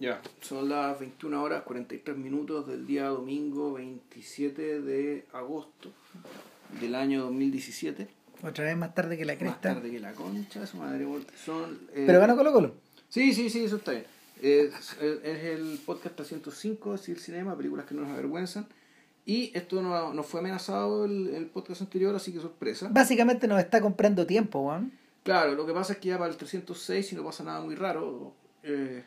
Ya, son las 21 horas 43 minutos del día domingo 27 de agosto del año 2017. Otra vez más tarde que la Más cresta. tarde que la concha, su madre. Son, eh, Pero ganó Colo Colo. Sí, sí, sí, eso está bien. Es, es el podcast 305, es el cinema, películas que no nos avergüenzan. Y esto no, no fue amenazado el, el podcast anterior, así que sorpresa. Básicamente nos está comprando tiempo, weón. Claro, lo que pasa es que ya para el 306, si no pasa nada muy raro, eh,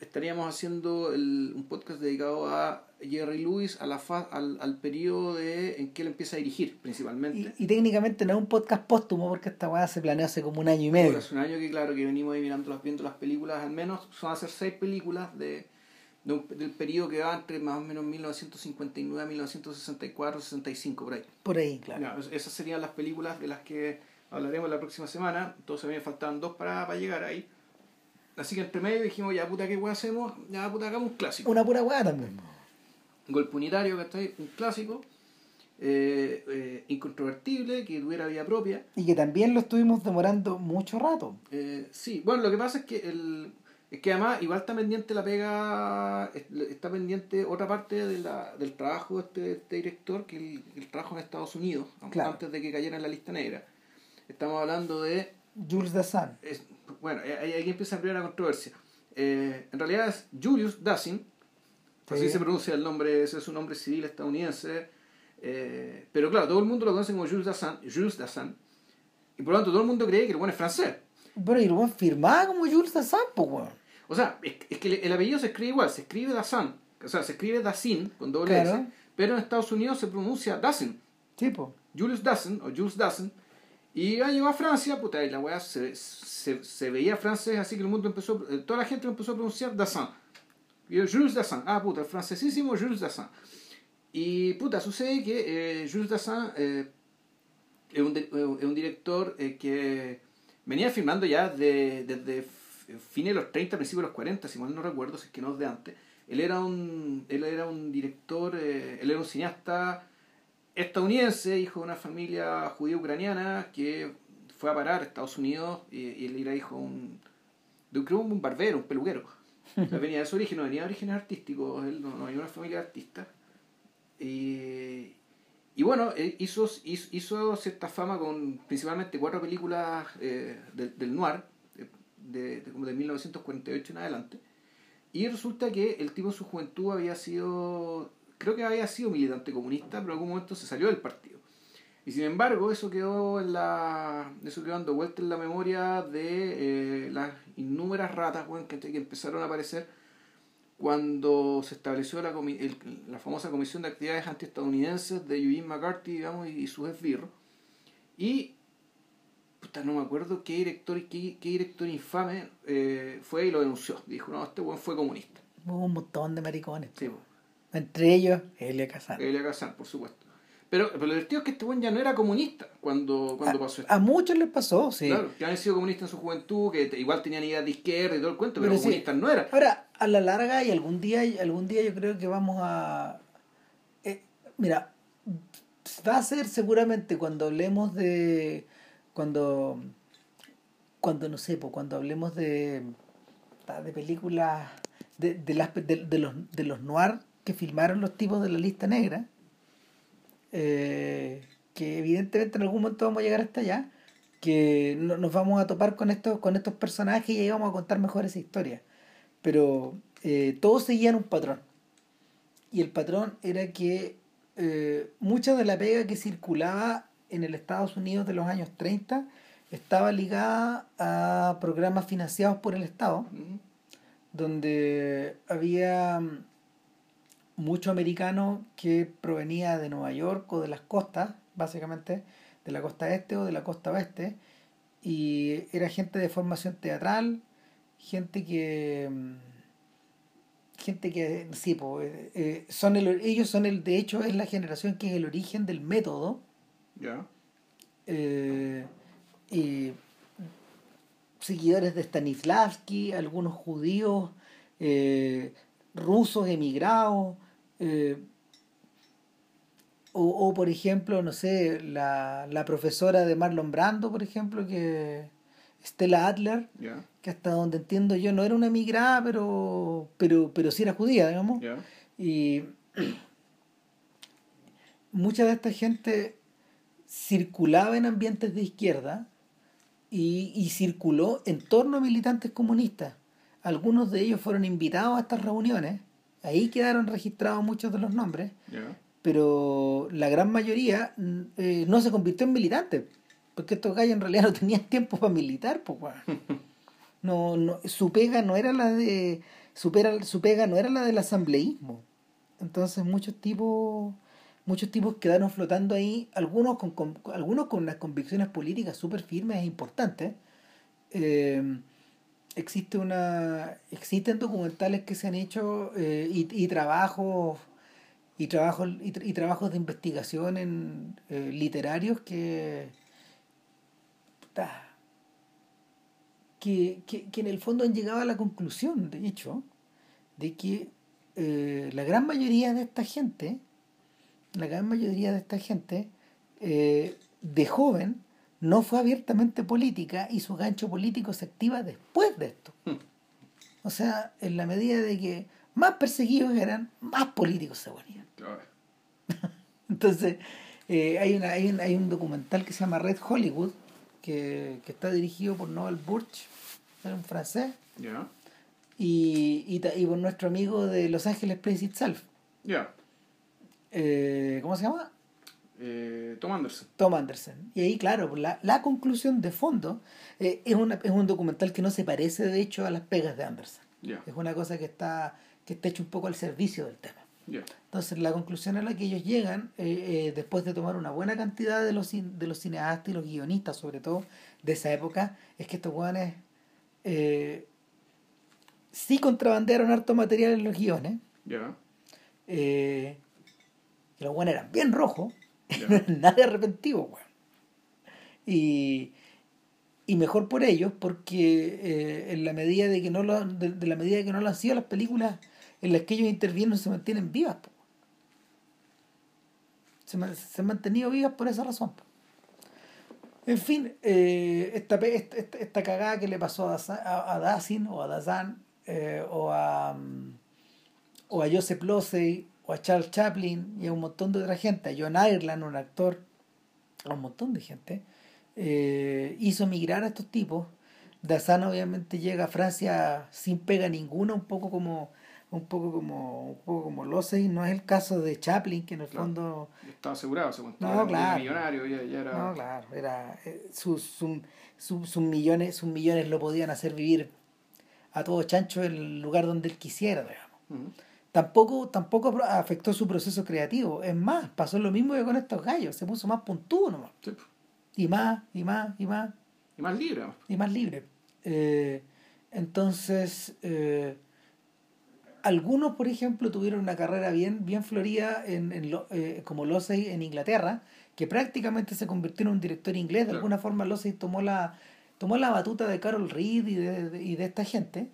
estaríamos haciendo el- un podcast dedicado a Jerry Lewis, a la fa- al, al periodo de, en que él empieza a dirigir, principalmente. Y, y técnicamente no es un podcast póstumo porque esta weá se planeó hace como un año y medio. Hace un año que, claro, que venimos ahí mirando las, viendo las películas, al menos son a ser seis películas de, de un- del periodo que va entre más o menos 1959 a 1964, 65, por ahí. Por ahí, claro. Esas serían las películas de las que hablaremos la próxima semana. Entonces me faltaban dos para, para llegar ahí. Así que entre medio dijimos, ya puta, ¿qué weá hacemos? Ya puta, hagamos un clásico. Una pura weá también. Golpe unitario, que está ahí, un clásico. eh, eh, incontrovertible, que tuviera vida propia. Y que también lo estuvimos demorando mucho rato. Eh, sí, bueno, lo que pasa es que el, es que además igual está pendiente la pega, es- está pendiente otra parte de la, del trabajo de este, este director, que el, el trabajo en Estados Unidos, Claro. antes de que cayera en la lista negra. Estamos hablando de Jules Dassin. Bueno, ahí, ahí empieza a abrir la controversia. Eh, en realidad es Julius Dassin, así Sí. se pronuncia el nombre, ese es su nombre civil estadounidense. eh, pero claro, todo el mundo lo conoce como Jules Dassin, Jules Dassin, y por lo tanto todo el mundo cree que el bueno es francés. Bueno, y el weón firmaba como Jules Dassin, pues weón. O sea, es, es que el, el apellido se escribe igual, se escribe Dassin, o sea, se escribe Dassin con doble Claro. S, pero en Estados Unidos se pronuncia Dassin. Sí, pues. Julius Dassin o Jules Dassin. Y ya llegó a Francia, puta, y la weá se, se, se veía francés, así que el mundo empezó, eh, toda la gente empezó a pronunciar Dassin. Jules Dassin, ah, puta, el francesísimo Jules Dassin. Y puta, sucede que eh, Jules Dassin eh, es, un, di- es un director eh, que venía filmando ya de- desde f- fines de los 30, principios de los 40, si mal no recuerdo, si es que no es de antes. Él era un, él era un director, eh, él era un cineasta estadounidense, hijo de una familia judía-ucraniana que fue a parar a Estados Unidos y, y él era hijo de un, de un, un barbero, un peluquero. O sea, venía de su origen, no venía de orígenes artísticos, él no, no venía de una familia de artistas. Y, y bueno, él hizo, hizo, hizo cierta fama con principalmente cuatro películas eh, del, del noir, de, de, de como de 1948 en adelante. Y resulta que el tipo en su juventud había sido, creo que había sido militante comunista, pero en algún momento se salió del partido. Y sin embargo, eso quedó en la eso quedó dando vuelta en la memoria de eh, las innúmeras ratas weón, que, que empezaron a aparecer cuando se estableció la, comi- el- la famosa Comisión de Actividades Antiestadounidenses de Eugene McCarthy digamos, y sus esbirros. Y puta, no me acuerdo qué director, qué, qué director infame eh, fue y lo denunció. Dijo, no, este weón fue comunista. Hubo un montón de maricones. Sí. Entre ellos, Elia Kazan. Elia Kazan, por supuesto. Pero, pero lo divertido es que este buen ya no era comunista cuando, cuando pasó esto. A muchos les pasó, sí. Claro, que habían sido comunistas en su juventud, que igual tenían ideas de izquierda y todo el cuento, pero, Pero sí. comunistas no eran. Ahora, a la larga y algún día, algún día yo creo que vamos a... eh, mira, va a ser seguramente cuando hablemos de... Cuando... Cuando, no sé, pues, cuando hablemos de... de películas... De, de, las, de, de los, de los noir que filmaron los tipos de la lista negra. eh, que evidentemente en algún momento vamos a llegar hasta allá. Que no- nos vamos a topar con estos, con estos personajes y ahí vamos a contar mejor esa historia pero eh, todos seguían un patrón. Y el patrón era que eh, mucha de la pega que circulaba en el Estados Unidos de los años 30 estaba ligada a programas financiados por el Estado, donde había mm, mucho americano que provenía de Nueva York o de las costas, básicamente, de la costa este o de la costa oeste, y era gente de formación teatral, gente que mm, gente que sí eh, eh, son el, ellos son el de hecho es la generación que es el origen del método Ya. eh, y seguidores de Stanislavski algunos judíos eh, rusos emigrados eh, o, o, por ejemplo no sé la, la profesora de Marlon Brando por ejemplo que Stella Adler, que hasta donde entiendo yo no era una migrada, pero, pero, pero sí era judía, digamos. Y mucha de esta gente circulaba en ambientes de izquierda y, y circuló en torno a militantes comunistas. Algunos de ellos fueron invitados a estas reuniones, ahí quedaron registrados muchos de los nombres, pero la gran mayoría mm, eh, no se convirtió en militantes, porque estos gallos en realidad no tenían tiempo para militar, pues no, no, su pega no era la de su pega, su pega no era la del asambleísmo. Entonces muchos tipos muchos tipos quedaron flotando ahí, algunos con, con- algunos con unas convicciones políticas súper firmes e importantes. Eh, existe una existen documentales que se han hecho eh, y, y trabajos y trabajos y, tra- y trabajos de investigación en eh, literarios que que, que, que en el fondo han llegado a la conclusión, de hecho, de que eh, la gran mayoría de esta gente, la gran mayoría de esta gente, eh, de joven, no fue abiertamente política y su gancho político se activa después de esto. O sea, en la medida de que más perseguidos eran, más políticos se. Claro. Entonces, eh, hay, una, hay, un, hay un documental que se llama Red Hollywood, que, que está dirigido por Noel Burch, es un francés, y, y, y por nuestro amigo de Los Ángeles Place Itself. Eh, ¿Cómo se llama? Eh, Tom Anderson. Tom Anderson. Y ahí, claro, la, la conclusión de fondo eh, es, una, es un documental que no se parece, de hecho, a las pegas de Anderson. Es una cosa que está, que está hecho un poco al servicio del tema. Ya. Entonces, la conclusión a la que ellos llegan, eh, después de tomar una buena cantidad de los, de los cineastas y los guionistas, sobre todo de esa época, es que estos eh, sí contrabandearon harto material en los guiones. Ya. Eh, y los hueones eran bien rojos, Eran nada arrepentidos, weón. Y, y mejor por ellos, porque eh, en la medida de que no lo, de, la medida de que no lo han sido las películas en las que ellos intervienen se mantienen vivas. Se, se han mantenido vivas por esa razón. En fin, eh, esta, esta, esta, cagada que le pasó a, a, a Dazin o a Dazan eh, o a mm, o a Joseph Losey o a Charles Chaplin y a un montón de otra gente, a John Ireland, un actor, a un montón de gente, eh, hizo migrar a estos tipos. Dazan obviamente llega a Francia sin pega ninguna, un poco como un poco como un poco como Losey, no es el caso de Chaplin que en el Claro. fondo Estaba asegurado, se cuenta. No, Era claro. millonario, ya, ya era. no, claro, era eh, sus, sus, sus- sus millones, sus millones lo podían hacer vivir a todo chancho en el lugar donde él quisiera, digamos. Tampoco, tampoco afectó su proceso creativo. Es más, pasó lo mismo que con estos gallos, se puso más puntudo nomás. Sí. Y más, y más, y más, Y más libre. y más libre. Eh, entonces, eh, algunos, por ejemplo, tuvieron una carrera bien, bien florida en, en lo- eh, como Losey en Inglaterra, que prácticamente se convirtió en un director inglés. De Claro. alguna forma, Losey tomó la, tomó la batuta de Carol Reed y de, de- y de esta gente.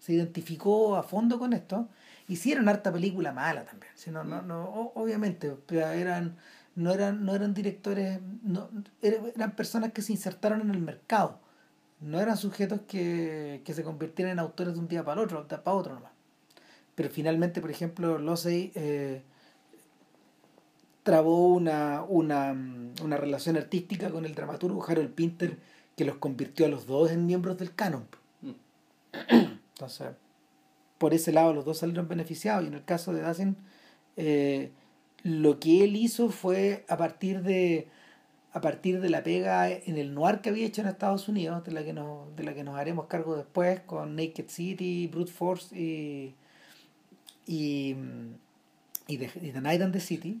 Se identificó a fondo con esto. Hicieron harta película mala también. Si no, no, no, o- obviamente, eran, no eran, no eran directores, no, eran personas que se insertaron en el mercado. No eran sujetos que, que se convirtieran en autores de un día para el otro, para otro nomás. Pero finalmente, por ejemplo, Losey eh, trabó una, una, mm, una relación artística con el dramaturgo Harold Pinter que los convirtió a los dos en miembros del canon. Mm. Entonces, por ese lado los dos salieron beneficiados y en el caso de Dacin, eh, lo que él hizo fue a partir de a partir de la pega en el noir que había hecho en Estados Unidos, de la que nos, de la que nos haremos cargo después, con Naked City, Brute Force y, y, y, the, y The Night and the City.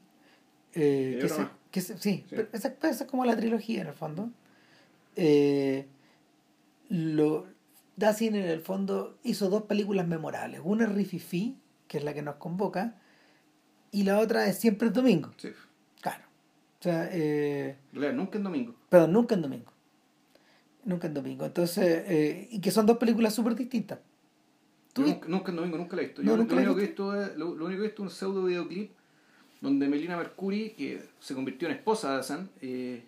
eh, que se- que se- sí, Sí. pero esa, esa es como la trilogía en el fondo. Eh, lo, Dacin en el fondo hizo dos películas memorables. Una es Rififi, que es la que nos convoca, y la otra es Siempre es Domingo. Sí. Claro. O sea, eh, nunca en domingo. Perdón, nunca en domingo. Nunca en domingo. Entonces, eh, y que son dos películas súper distintas. ¿Tú Yo vi- nunca, nunca en domingo, nunca la he visto. No, Yo nunca lo, único que he visto es, lo, lo único que he visto es un pseudo videoclip donde Melina Mercury, que se convirtió en esposa de Hassan, eh,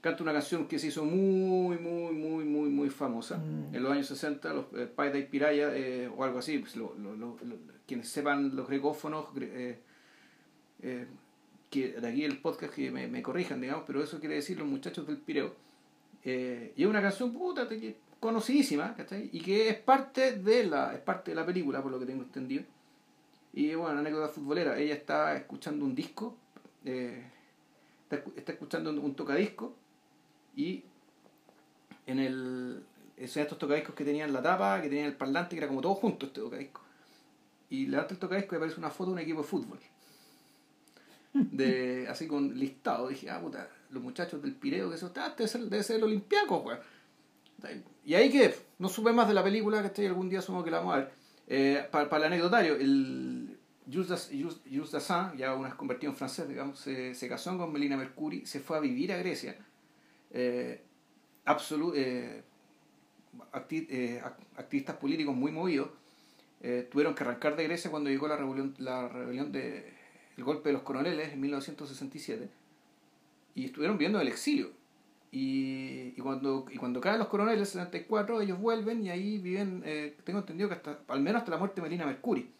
canta una canción que se hizo muy, muy, muy, muy, muy famosa Mm. en los años 60, los eh, Paida y Piraya, eh, o algo así, pues, lo- lo- lo- quienes sepan los grecófonos, gre- eh, eh, que de aquí el podcast que me, me corrijan, digamos, pero eso quiere decir los muchachos del Pireo. Y es una canción puta, conocidísima, ¿cachai? Y que es parte de la, es parte de la película, por lo que tengo entendido. Y bueno, anécdota futbolera, ella está escuchando un disco, está, está escuchando un, un tocadisco y en el esos estos tocadiscos que tenían la tapa, que tenían el parlante, que era como todo junto este tocadisco. Y levanta el tocadisco y aparece una foto de un equipo de fútbol. De, así con listado. Dije, ah, puta, los muchachos del Pireo, que eso, ah, debe ser, debe ser el Olimpiaco, weón. Y ahí que no supe más de la película, que estoy algún día supongo que la vamos a ver. Eh, para, para el anecdotario, el Jules, Das- Jules, Jules Dassin, ya una vez convertido en francés, digamos, se, se casó con Melina Mercuri, se fue a vivir a Grecia. Eh, eh, acti- eh, ac- activistas políticos muy movidos eh, tuvieron que arrancar de Grecia cuando llegó la rebelión, la rebelión de el golpe de los coroneles en 1967 y estuvieron viviendo en el exilio. Y, cuando y cuando caen los coroneles en 74 ellos vuelven y ahí viven eh, tengo entendido que hasta al menos hasta la muerte de Melina Mercuri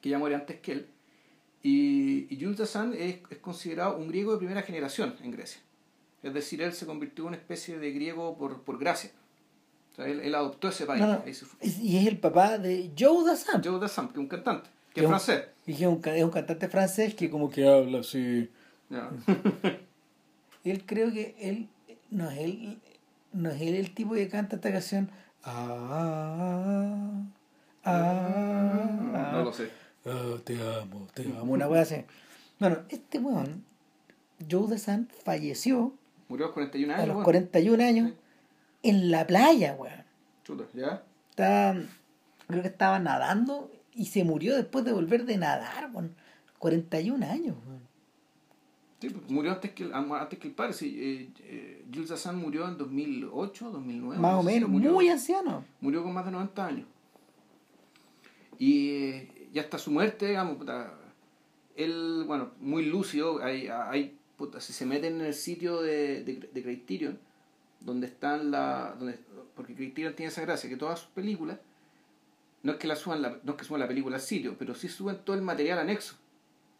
que ya muere antes que él. Y, y Jules es, es considerado un griego de primera generación en Grecia es decir él se convirtió en una especie de griego por, por gracia o sea, él, él adoptó ese país No, no, y es el papá de Joe Dassin. Joe Dassin que es un cantante que Es es un- francés Y que es un, es un cantante francés que como que habla así. Él creo que él no es él, no es él el tipo que canta esta canción. Ah, ah, ah, no lo sé ah, te amo, te amo. Una wea así. Bueno, este weón, Joe Dassin, falleció murió a los 41 a años los bueno. 41 años en la playa, weón. Chuta, ¿ya? Estaba, creo que estaba nadando y se murió después de volver de nadar, weón. 41 años, weón. Sí, pues, murió antes que el, antes que el padre. Sí, eh, eh, Jules Dassin murió en 2008, 2009. Más o menos, murió, muy anciano. murió con más de 90 años. Y eh, ya hasta su muerte, digamos, puta, él, bueno, muy lúcido, hay, hay si se meten en el sitio de, de, de Criterion, donde están la... Donde, porque Criterion tiene esa gracia, que todas sus películas, no es que la suban la, no es que suban la película al sitio, pero sí suben todo el material anexo.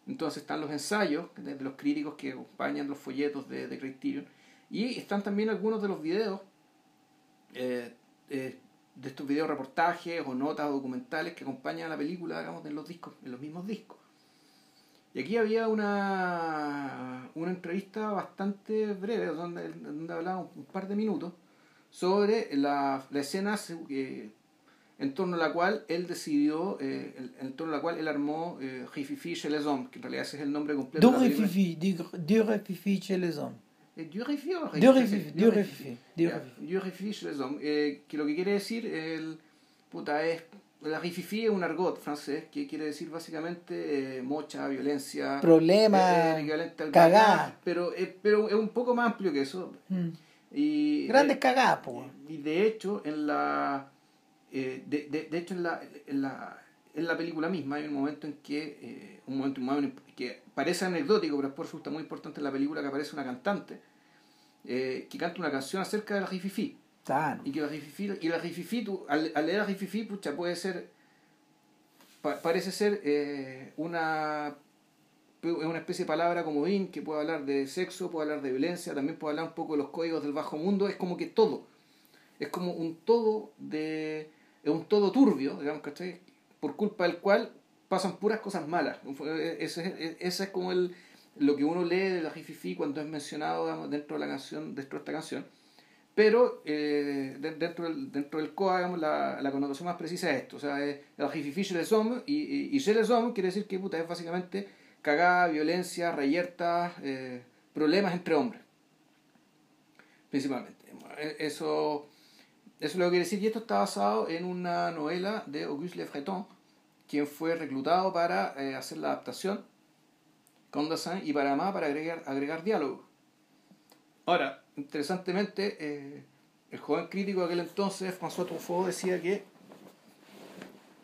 Entonces están los ensayos de, de los críticos que acompañan los folletos de, de Criterion. Y están también algunos de los videos, eh, eh, de estos videos reportajes o notas o documentales que acompañan a la película, digamos, en los discos, en los mismos discos. Y aquí había una, una entrevista bastante breve, donde, donde hablaba un, un par de minutos, sobre la, la escena eh, en torno a la cual él decidió, eh, el- en torno a la cual él armó eh, Rififi chez les hommes, que en realidad ese es el nombre completo película. réfugiés, deux réfugiés chez les hommes. Eh, Dieu Rififi Deux Rififi? deux Rififi. Dieu Rififi chez les hommes, eh, que lo que quiere decir, el, puta, es, la Rififi es un argot francés que quiere decir básicamente eh, mocha, violencia, Problema, eh, cagá. pero, eh, pero es un poco más amplio que eso. Mm. Y, Grandes cagadas, y de hecho, en la. eh, de, de, de hecho, en la, en, la, en la película misma hay un momento en que. eh, un momento que parece anecdótico, pero después resulta muy importante en la película que aparece una cantante que canta una canción acerca de la Rififi. Y que la Rififi, y la Rififi tú, al, leer la Rififi, pucha, puede ser. pa- parece ser eh, una. Una especie de palabra comodín que puede hablar de sexo, puede hablar de violencia, también puede hablar un poco de los códigos del bajo mundo, es como que todo. Es como un todo de. Es un todo turbio, digamos, ¿cachai? Por culpa del cual pasan puras cosas malas. Ese es, ese es como el, lo que uno lee de la Rififi cuando es mencionado dentro de la canción, dentro de esta canción. Pero eh, de- dentro, del, dentro del COA, la, la connotación más precisa es esto. O sea, es el Rififi chez les hommes, y, y, y quiere decir que puta, es básicamente cagada, violencia, reyertas, eh, problemas entre hombres. Principalmente. Eso, eso es lo que quiere decir. Y esto está basado en una novela de Auguste Le Breton, quien fue reclutado para eh, hacer la adaptación con Dassin y para más para agregar, agregar diálogo. Ahora, interesantemente, eh, el joven crítico de aquel entonces, François Truffaut, decía que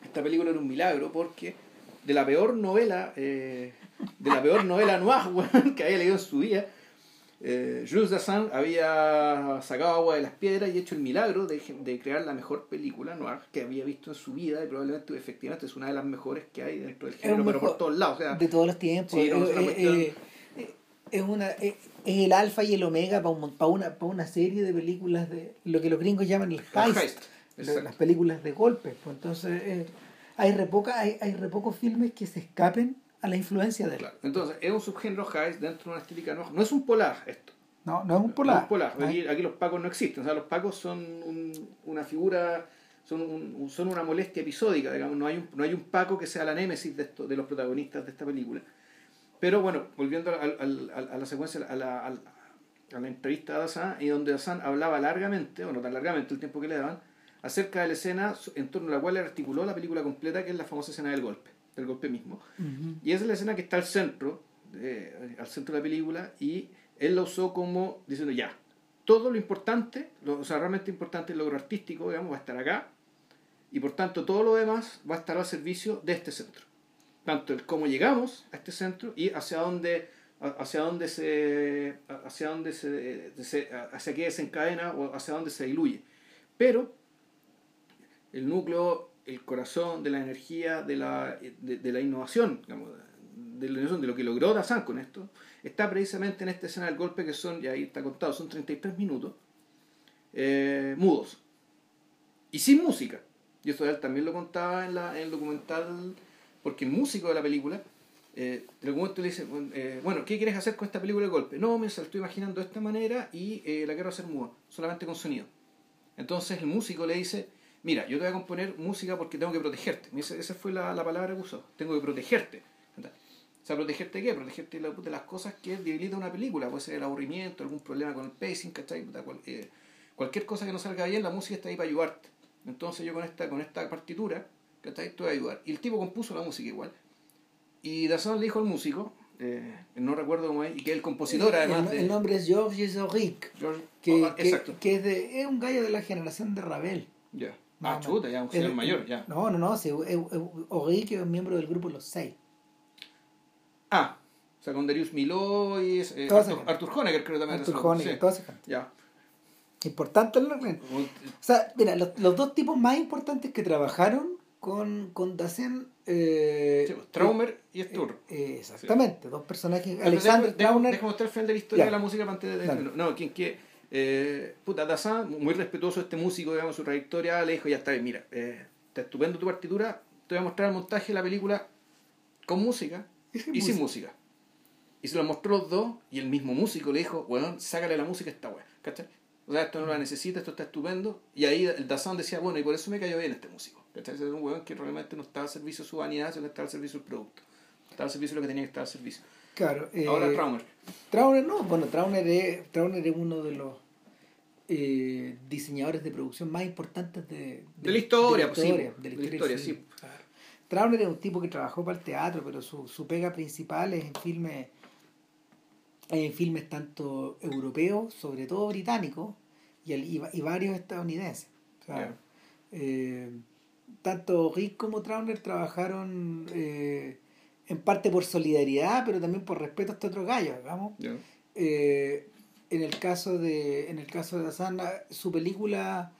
esta película era un milagro porque de la peor novela, eh, de la peor novela noir que había leído en su vida, eh, Jules Dassin había sacado agua de las piedras y hecho el milagro de, de crear la mejor película noir que había visto en su vida y probablemente efectivamente es una de las mejores que hay dentro del género, pero por todos lados. O sea, de todos los tiempos. Sí, no, es una cuestión- es, una, es el alfa y el omega para una, pa una serie de películas de lo que los gringos llaman el heist, heist, lo- exacto. las películas de golpes. Pues entonces eh, hay, re poca- hay, hay re pocos filmes que se escapen a la influencia de él. Claro. Entonces, es un subgénero heist dentro de una estética. No es un polar esto. No, no es un No polar. es un polar. ¿no? Aquí, aquí los pacos no existen. O sea, los pacos son un- una figura, son, un- son una molestia episódica, digamos. No hay, un, no hay un paco que sea la némesis de, esto, de los protagonistas de esta película. Pero bueno, volviendo a la secuencia, a la, entrevista de Hassan, y donde Hassan hablaba largamente, o no tan largamente el tiempo que le daban, acerca de la escena en torno a la cual él articuló la película completa, que es la famosa escena del golpe, del golpe mismo. Y esa es la escena que está al centro, eh, al centro de la película, y él la usó como diciendo ya, todo lo importante, lo, o sea, realmente importante el logro artístico, digamos, va a estar acá, y por tanto todo lo demás va a estar al servicio de este centro. Tanto el cómo llegamos a este centro y hacia dónde hacia dónde se hacia dónde se, hacia qué desencadena o hacia dónde se diluye. Pero el núcleo, el corazón de la energía, de la, de la innovación, digamos, de, la innovación, de lo que logró Dazan con esto, está precisamente en esta escena del golpe que son, y ahí está contado, son 33 minutos, eh, mudos. Y sin música. Y eso él también lo contaba en, la, en el documental, porque el músico de la película, eh, en algún momento le dice, bueno, eh, ¿qué quieres hacer con esta película de golpe? No, me la estoy imaginando de esta manera y eh, la quiero hacer muda, solamente con sonido. Entonces el músico le dice, mira, yo te voy a componer música porque tengo que protegerte. Esa, fue la, la palabra que usó, tengo que protegerte. O sea, ¿protegerte de qué? Protegerte de, la- de las cosas que debilitan una película. Puede ser el aburrimiento, algún problema con el pacing, ¿cachai? Eh, cualquier cosa que no salga bien, la música está ahí para ayudarte. Entonces yo con esta, con esta partitura, ¿cachai? Te voy a ayudar. Y el tipo compuso la música igual. Y Dazón le dijo al músico, eh, no recuerdo cómo es, y que es el compositor además el, de... el nombre es Georges Auric, George- que, ah, que, que es, de, es un gallo de la generación de Ravel. Ya. Más Ah, chuta, ya, un señor El- mayor, ya. No, no, no, sí, Auric es miembro del grupo Los Seis. Ah, o sea, con Darius Miló y eh, Arthur. Arthur Honegger creo también. Arthur Honegger, sí. toda. Ya. Importante el nombre. O sea, mira, los, los dos tipos más importantes que trabajaron con, con Dasein. Eh, Sí, pues, Traumer y Sturr. eh, exactamente, dos personajes. Alexander Trauner. Dejo mostrar el final de la historia de la música para antes de... Dale. No, quien que... Eh, puta, Dazan, muy respetuoso este músico, digamos, su trayectoria, le dijo, ya está bien, mira, eh, está estupendo tu partitura, te voy a mostrar el montaje de la película con música Y sin y sin música. Y se lo mostró los dos y el mismo músico le dijo, weón, sácale la música a esta weá, ¿cachai? O sea, esto no la necesita, esto está estupendo. Y ahí el Dazan decía, bueno, y por eso me cayó bien este músico. ¿Cachai? Era un weón que realmente no estaba al servicio de su vanidad, sino que estaba al servicio del producto. Estaba al servicio de lo que tenía que estar al servicio. Claro. eh, Ahora Traumer. Trauner no, bueno, Trauner es, Trauner es uno de los eh, diseñadores de producción más importantes de, De la historia, de la pues, sí, historia, pues, de la de la historia historia, cine, claro. Trauner es un tipo que trabajó para el teatro, pero su, su pega principal es en filmes, en filmes tanto europeos, sobre todo británicos, y, el- y, y varios estadounidenses. O sea, Ya. eh, tanto Rick como Trauner trabajaron eh, en parte por solidaridad, pero también por respeto a este otro gallo, digamos. Ya. Eh, en el caso de en el caso de Dazan, su película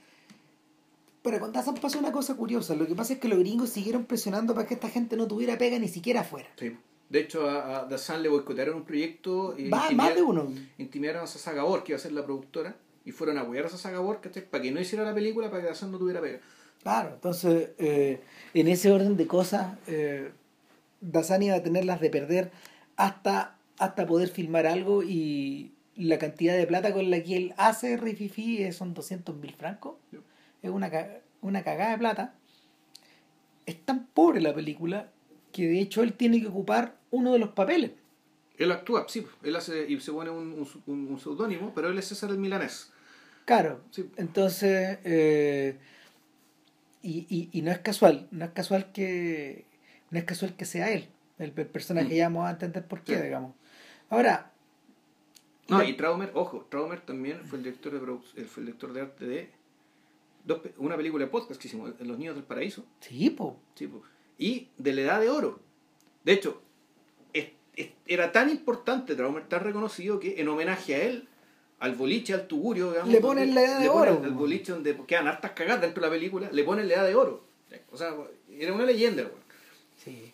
pero con Dazan pasó una cosa curiosa lo que pasa es que los gringos siguieron presionando para que esta gente no tuviera pega ni siquiera afuera Sí. De hecho, a, a Dazan le boicotearon un proyecto y Va- más de uno intimidaron a Sasa Gabor, que iba a ser la productora, y fueron a apoyar a Sasa Gabor, ¿cachai? Para que no hiciera la película, para que Dazan no tuviera pega. Claro entonces eh, en ese orden de cosas eh, Dazan iba a tener las de perder hasta hasta poder filmar algo y la cantidad de plata con la que él hace Rififi es- son 200 mil francos Sí. es una, una cagada de plata. Es tan pobre la película que de hecho él tiene que ocupar uno de los papeles. Él actúa, sí, él hace, y se pone un, un, un- un seudónimo, pero él es César el Milanés. Claro, Sí. entonces, eh, y, y, y no es casual, no es casual que no es casual que sea él, el, el personaje, Mm. ya vamos a entender por qué, Sí. digamos. Ahora, No, la- y Traumer, ojo, Traumer también fue el director de eh, fue el director de arte de dos una película de podcast que hicimos, Los Niños del Paraíso, sí, po, sí, po, y de la Edad de Oro. De hecho, es- era tan importante, Traumer, tan reconocido que en homenaje a él, al boliche, al tugurio, digamos, Le ponen la edad de oro. Al boliche donde quedan hartas cagadas dentro de la película, le ponen la edad de oro. O sea, era una leyenda, weón. Sí.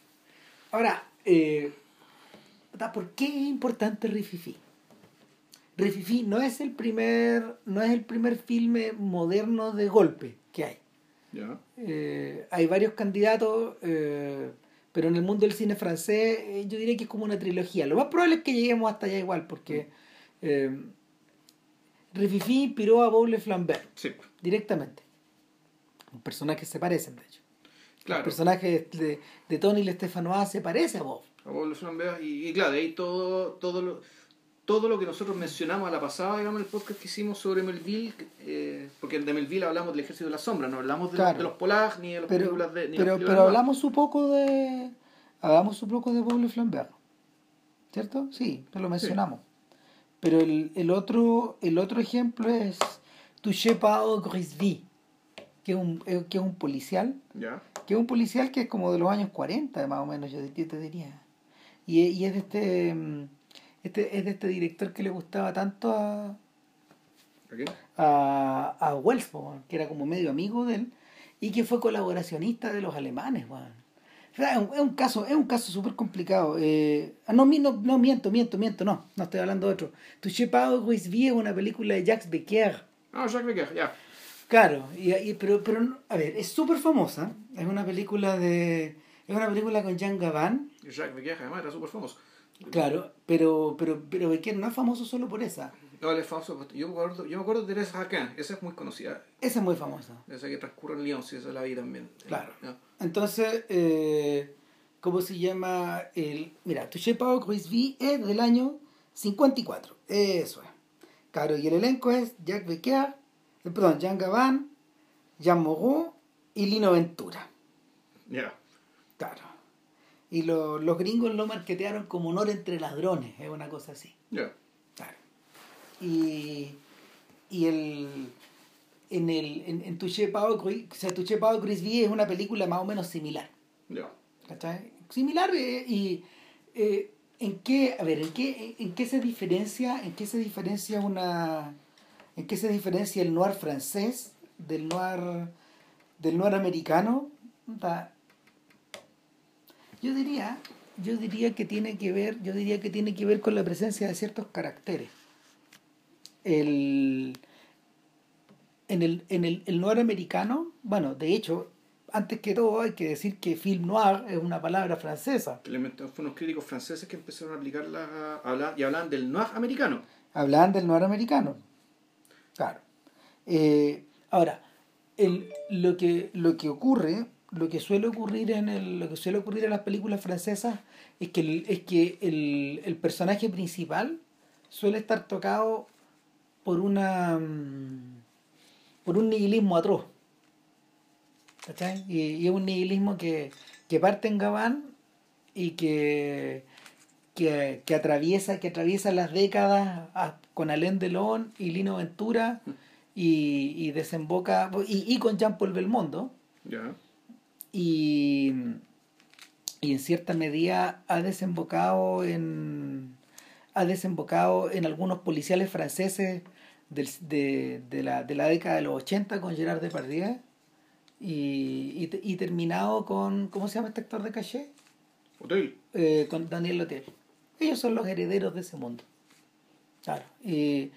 Ahora, eh, ¿por qué es importante Rififi? Rififi no es el primer, no es el primer filme moderno de golpe que hay. Ya. Eh, hay varios candidatos, eh, pero en el mundo del cine francés eh, yo diría que es como una trilogía. Lo más probable es que lleguemos hasta allá igual, porque eh, Rififi inspiró a Paul Flambert Sí, directamente. Los personajes se parecen, de hecho. El claro. personaje de, de Tony Le Stefanois se parece a Bob. A vos, Luis Lambert, y, y claro, de ahí todo, todo, lo, todo lo que nosotros mencionamos a la pasada, digamos, en el podcast que hicimos sobre Melville, eh, porque de Melville hablamos del Ejército de la Sombra, no hablamos de, Claro. los, de los Polar ni de las Pero, películas de. Ni pero, películas hablamos un poco de. Hablamos un poco de Paul Flambert. ¿Cierto? Sí, lo mencionamos. Pero el, el otro el otro ejemplo es Touché Pao Grisby, que es un, eh, que es un policial que es un policial que es como de los años 40 más o menos yo yo te diría y, y es de este mm, este es de este director que le gustaba tanto a ¿A quién? a, a Wells que era como medio amigo de él y que fue colaboracionista de los alemanes weón. Es, un, caso es un caso súper complicado eh, ah, no, no no miento miento miento no no estoy hablando de otro Touché Pao Grisby es una película de Jacques Becker Ah, Jacques Becker, ya. Claro, y, y- pero, pero, a ver, es súper famosa. Es una película de. Es una película con Jean Gabin, Y Jacques Becker, además, era súper famoso. Claro, pero, pero, pero Becker no es famoso solo por esa. No, él es famoso. Yo me acuerdo, yo me acuerdo de Teresa Hakan, esa es muy conocida. Esa es muy famosa. Esa que transcurre en Lyon, sí, esa la vi también. Claro. Entonces, eh, ¿cómo se llama? el Mira, Touché Pau Grisby es del año 54. Eso es. Claro, y el elenco es Jacques Becker, eh, perdón, Jean Gabin, Jean Moreau y Lino Ventura. Ya. Y lo- los gringos lo marketearon como honor entre ladrones, es una cosa así. Ya. Claro. Y, y el, en, el, en, en Touché Pau o sea, Touché Pau Grisby es una película más o menos similar. Ya. ¿Cachai? Similar eh, y eh, en qué, a ver, en qué, en qué se diferencia, en qué se diferencia una, en qué se diferencia el noir francés del noir, del noir americano. Puta, Yo diría, yo diría que tiene que ver, yo diría que tiene que ver con la presencia de ciertos caracteres. El, en el, en el, el noir americano, bueno, de hecho, antes que todo hay que decir que film noir es una palabra francesa. Fueron unos críticos franceses que empezaron a aplicarla hablar, y hablaban del noir americano. Hablaban del noir americano. Claro. Eh, ahora, el, lo, que, lo que ocurre, lo que suele ocurrir en el, lo que suele ocurrir en las películas francesas es que el, es que el, el personaje principal suele estar tocado por una mm, por un nihilismo atroz. ¿Cachai? Y, es un nihilismo que, que parte en Gabán y que, que, que atraviesa, que atraviesa las décadas con Alain Delon y Lino Ventura y, y desemboca y, y con Jean-Paul Belmondo Ya. Y, y en cierta medida ha desembocado en ha desembocado en algunos policiales franceses del- de, de la, de la década de los 80 con Gerard Depardieu y, y, y terminado con ¿cómo se llama este actor de caché? Hotel. Eh, con Daniel Lotel ellos son los herederos de ese mundo claro y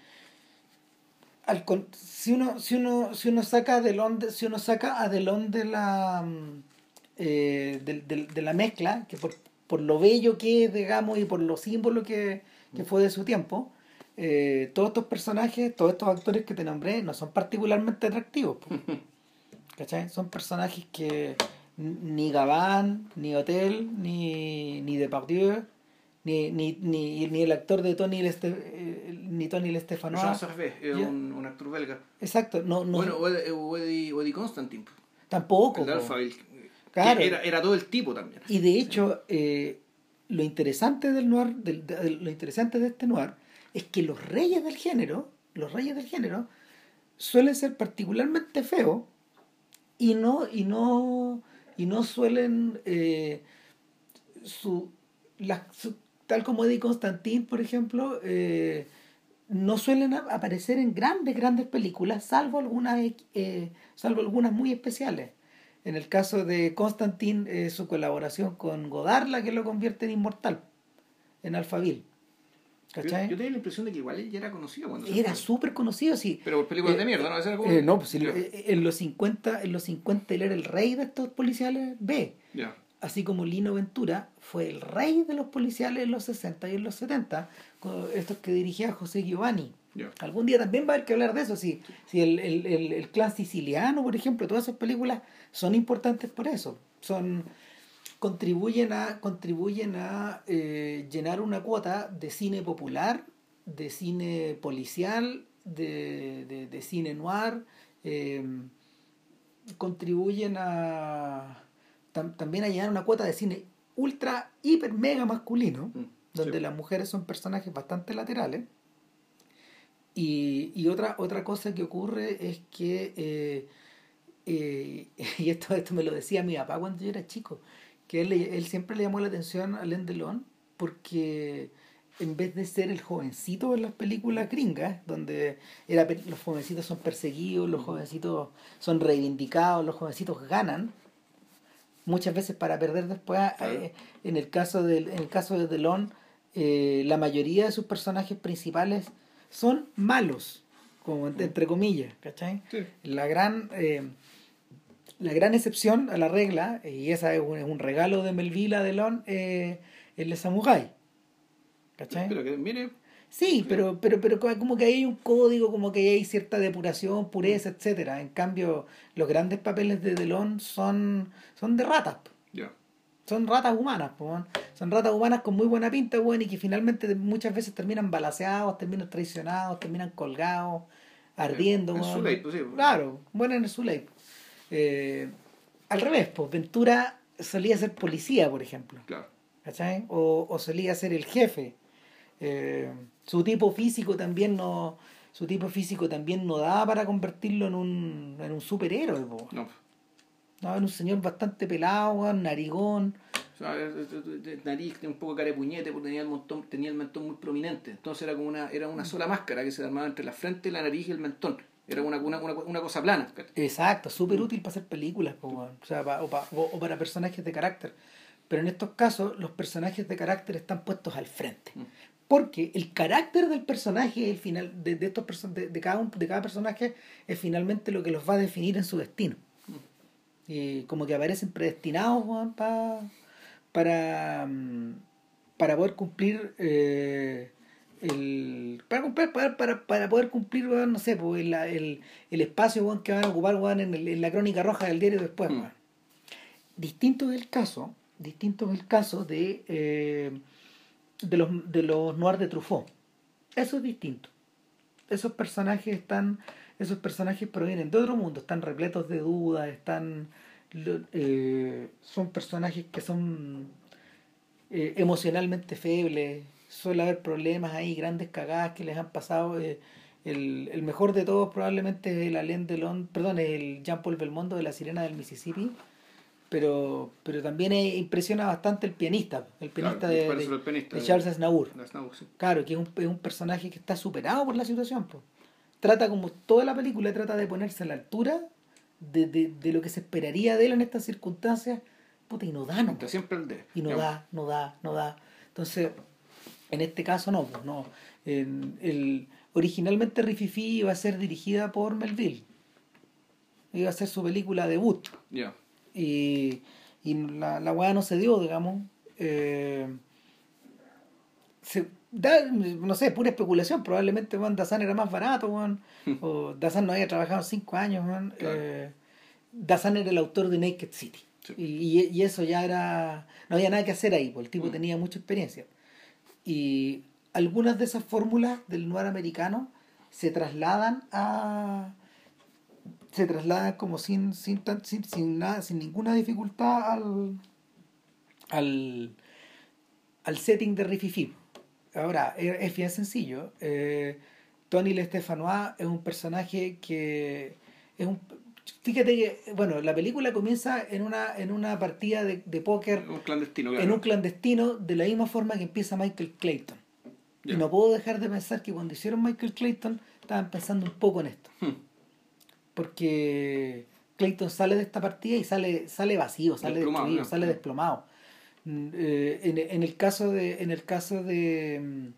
al con- si uno si uno si uno saca a Delon de, si uno saca a Delon de la mm, eh, del- de, la mezcla que por, por lo bello que es digamos y por lo símbolo que, que fue de su tiempo eh, todos estos personajes todos estos actores que te nombré no son particularmente atractivos. ¿cachai? son personajes que ni Gabán ni Hotel ni ni Depardieu ni, ni, ni, ni el actor de Tony Leste, eh, ni Tony Jean Lestefanois Servet, es un, un actor belga. exacto no, no Bueno, o Eddie, Constantine. tampoco El de. Alphaville. Claro. Era, era todo el tipo también. Y de hecho, eh, lo interesante del noir, del- de- lo interesante de este noir es que los reyes del género, los reyes del género, suelen ser particularmente feos y no, y no, y no suelen eh, su, las- su- tal como Eddie Constantine, por ejemplo, eh, no suelen aparecer en grandes, grandes películas, salvo algunas, eh, salvo algunas muy especiales. En el caso de Constantine, su colaboración con Godard, la que lo convierte en inmortal, en Alphaville. ¿Cachai? Yo, tenía la impresión de que igual él ya era conocido cuando Era súper conocido, sí. Pero por películas de eh, mierda, ¿no? Eh, no, pues en los 50, en los 50 él era el rey de estos policiales B. Así como Lino Ventura fue el rey de los policiales en los 60 y en los 70, estos que dirigía José Giovanni. Algún día también va a haber que hablar de eso. Si, si el, el, el, el clan siciliano, por ejemplo, todas esas películas son importantes por eso. Son contribuyen a, contribuyen a eh, llenar una cuota de cine popular, de cine policial, de, de, cine noir, em, contribuyen a también a llenar una cuota de cine ultra, hiper, mega masculino, mm, donde las mujeres son personajes bastante laterales. Y, y, otra, otra cosa que ocurre es que, eh, eh, y esto, esto me lo decía mi papá cuando yo era chico, que él, siempre le llamó la atención a Alain Delon porque en vez de ser el jovencito en las películas gringas, donde era, los jovencitos son perseguidos, los jovencitos son reivindicados, los jovencitos ganan, muchas veces para perder después, eh, en, el caso de, en el caso de Delon, eh, la mayoría de sus personajes principales son malos, como entre, comillas, ¿cachai? La gran... Eh, la gran excepción a la regla, y esa es un, regalo de Melville a Delon, el de Samurai. ¿Cachai? Pero que mire. Sí, pero, pero, pero como que hay un código, como que hay cierta depuración, pureza, etcétera. En cambio, los grandes papeles de Delon son, son de ratas. Son ratas humanas, son ratas humanas con muy buena pinta, bueno, y que finalmente muchas veces terminan balaseados, terminan traicionados, terminan colgados, ardiendo. En su ley, pues, pues. Claro, bueno en su ley. Eh, al revés, pues Ventura solía ser policía, por ejemplo. Claro. ¿Cachai? O, o solía ser el jefe. Eh, su tipo físico también no su tipo físico también no da para convertirlo en un, en un superhéroe. No. No, era un señor bastante pelado, narigón. O sea, nariz, un poco cara de puñete, porque tenía el, montón, tenía el mentón muy prominente. Entonces era como una, era una sola máscara que se armaba entre la frente, la nariz y el mentón. Era una, una, una, cosa plana. Exacto, súper útil para hacer películas, o, sea, o, para personajes de carácter. Pero en estos casos, los personajes de carácter están puestos al frente. Porque el carácter del personaje, el final, de, de estos de, de, cada, de cada personaje, es finalmente lo que los va a definir en su destino. Y como que aparecen predestinados para, para, mm, para poder cumplir. Eh, el, para, para, para, poder cumplir, no sé, pues, el, el, el espacio que van a ocupar en, en, la crónica roja del diario después. Mm. Distinto es el caso, distinto es el caso de, eh, de, los, de los noirs de Truffaut. Eso es distinto. Esos personajes están, esos personajes provienen de otro mundo, están repletos de dudas, están, eh, son personajes que son eh, emocionalmente febles, suele haber problemas ahí, grandes cagadas que les han pasado. Eh, el, el, mejor de todos probablemente es el Alain Delon, perdón, el Jean-Paul Belmondo de La Sirena del Mississippi. Pero, pero también impresiona bastante el pianista, el pianista, de, Charles Aznavour. Claro, que es un, es un, personaje que está superado por la situación. Pues. Trata como toda la película, trata de ponerse a la altura de, de, lo que se esperaría de él en estas circunstancias. Puta, y no da, no. Siempre el de. Y no da, no da, no da. Entonces, en este caso no, pues no. el, originalmente Rififi iba a ser dirigida por Melville. Iba a ser su película debut. Y, y la, la weá no se dio, digamos. Eh, se, no sé, pura especulación. Probablemente Juan Dazan era más barato, o Dazan no había trabajado cinco años. Eh, Dazan era el autor de Naked City. Y, y, eso ya era. No había nada que hacer ahí, porque el tipo mm. tenía mucha experiencia. Y algunas de esas fórmulas del noir americano se trasladan a se trasladan como sin sin, sin, sin, nada, sin ninguna dificultad al al, al setting de Rififi. Ahora, es, bien sencillo. Eh, Tony Le Stefanois es un personaje que es un Fíjate que, bueno, la película comienza en una, en una partida de, de póker. Un clandestino, En claro. un clandestino, de la misma forma que empieza Michael Clayton. Y no puedo dejar de pensar que cuando hicieron Michael Clayton, estaban pensando un poco en esto. Hmm. Porque Clayton sale de esta partida y sale, sale vacío, sale Desplomado, destruido, sale desplomado. Mm, eh, en, en el caso de, en el caso de, mm,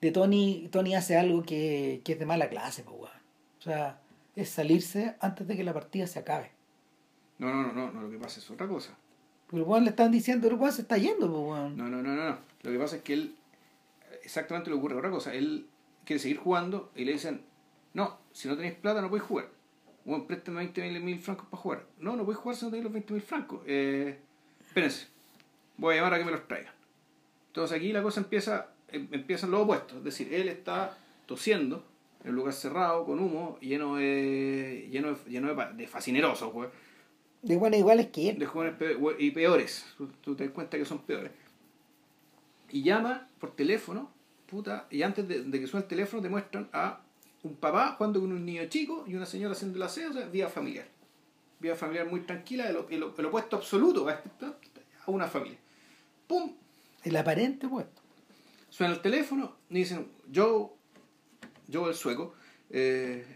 de Tony, Tony hace algo que, que es de mala clase, pues, weón. O sea, es salirse antes de que la partida se acabe. No, no, no, no, no, lo que pasa es otra cosa. El weón le están diciendo, el weón se está yendo, pues, weón. No, no, no, no, no. Lo que pasa es que él, exactamente le ocurre otra cosa. Él quiere seguir jugando y le dicen, no, si no tenéis plata no podéis jugar. Bueno, préstame 20 mil francos para jugar. No, no podéis jugar si no tenéis los 20 mil francos. Eh, espérense, voy a llamar a que me los traigan. Entonces aquí la cosa empieza, em- empiezan los opuestos. Es decir, él está tosiendo en un lugar cerrado, con humo, lleno de, lleno de, lleno de, de fascinerosos, pues De bueno, igual es que él. de jóvenes y peores. Tú, tú te das cuenta que son peores. Y llama por teléfono, puta, y antes de, de que suene el teléfono te muestran a un papá jugando con un niño chico y una señora haciendo el aseo, o sea, vida familiar. Vida familiar muy tranquila, el, el- el opuesto absoluto a, este- una familia. ¡Pum! El aparente puesto. Suena el teléfono y dicen, yo, yo el sueco, eh,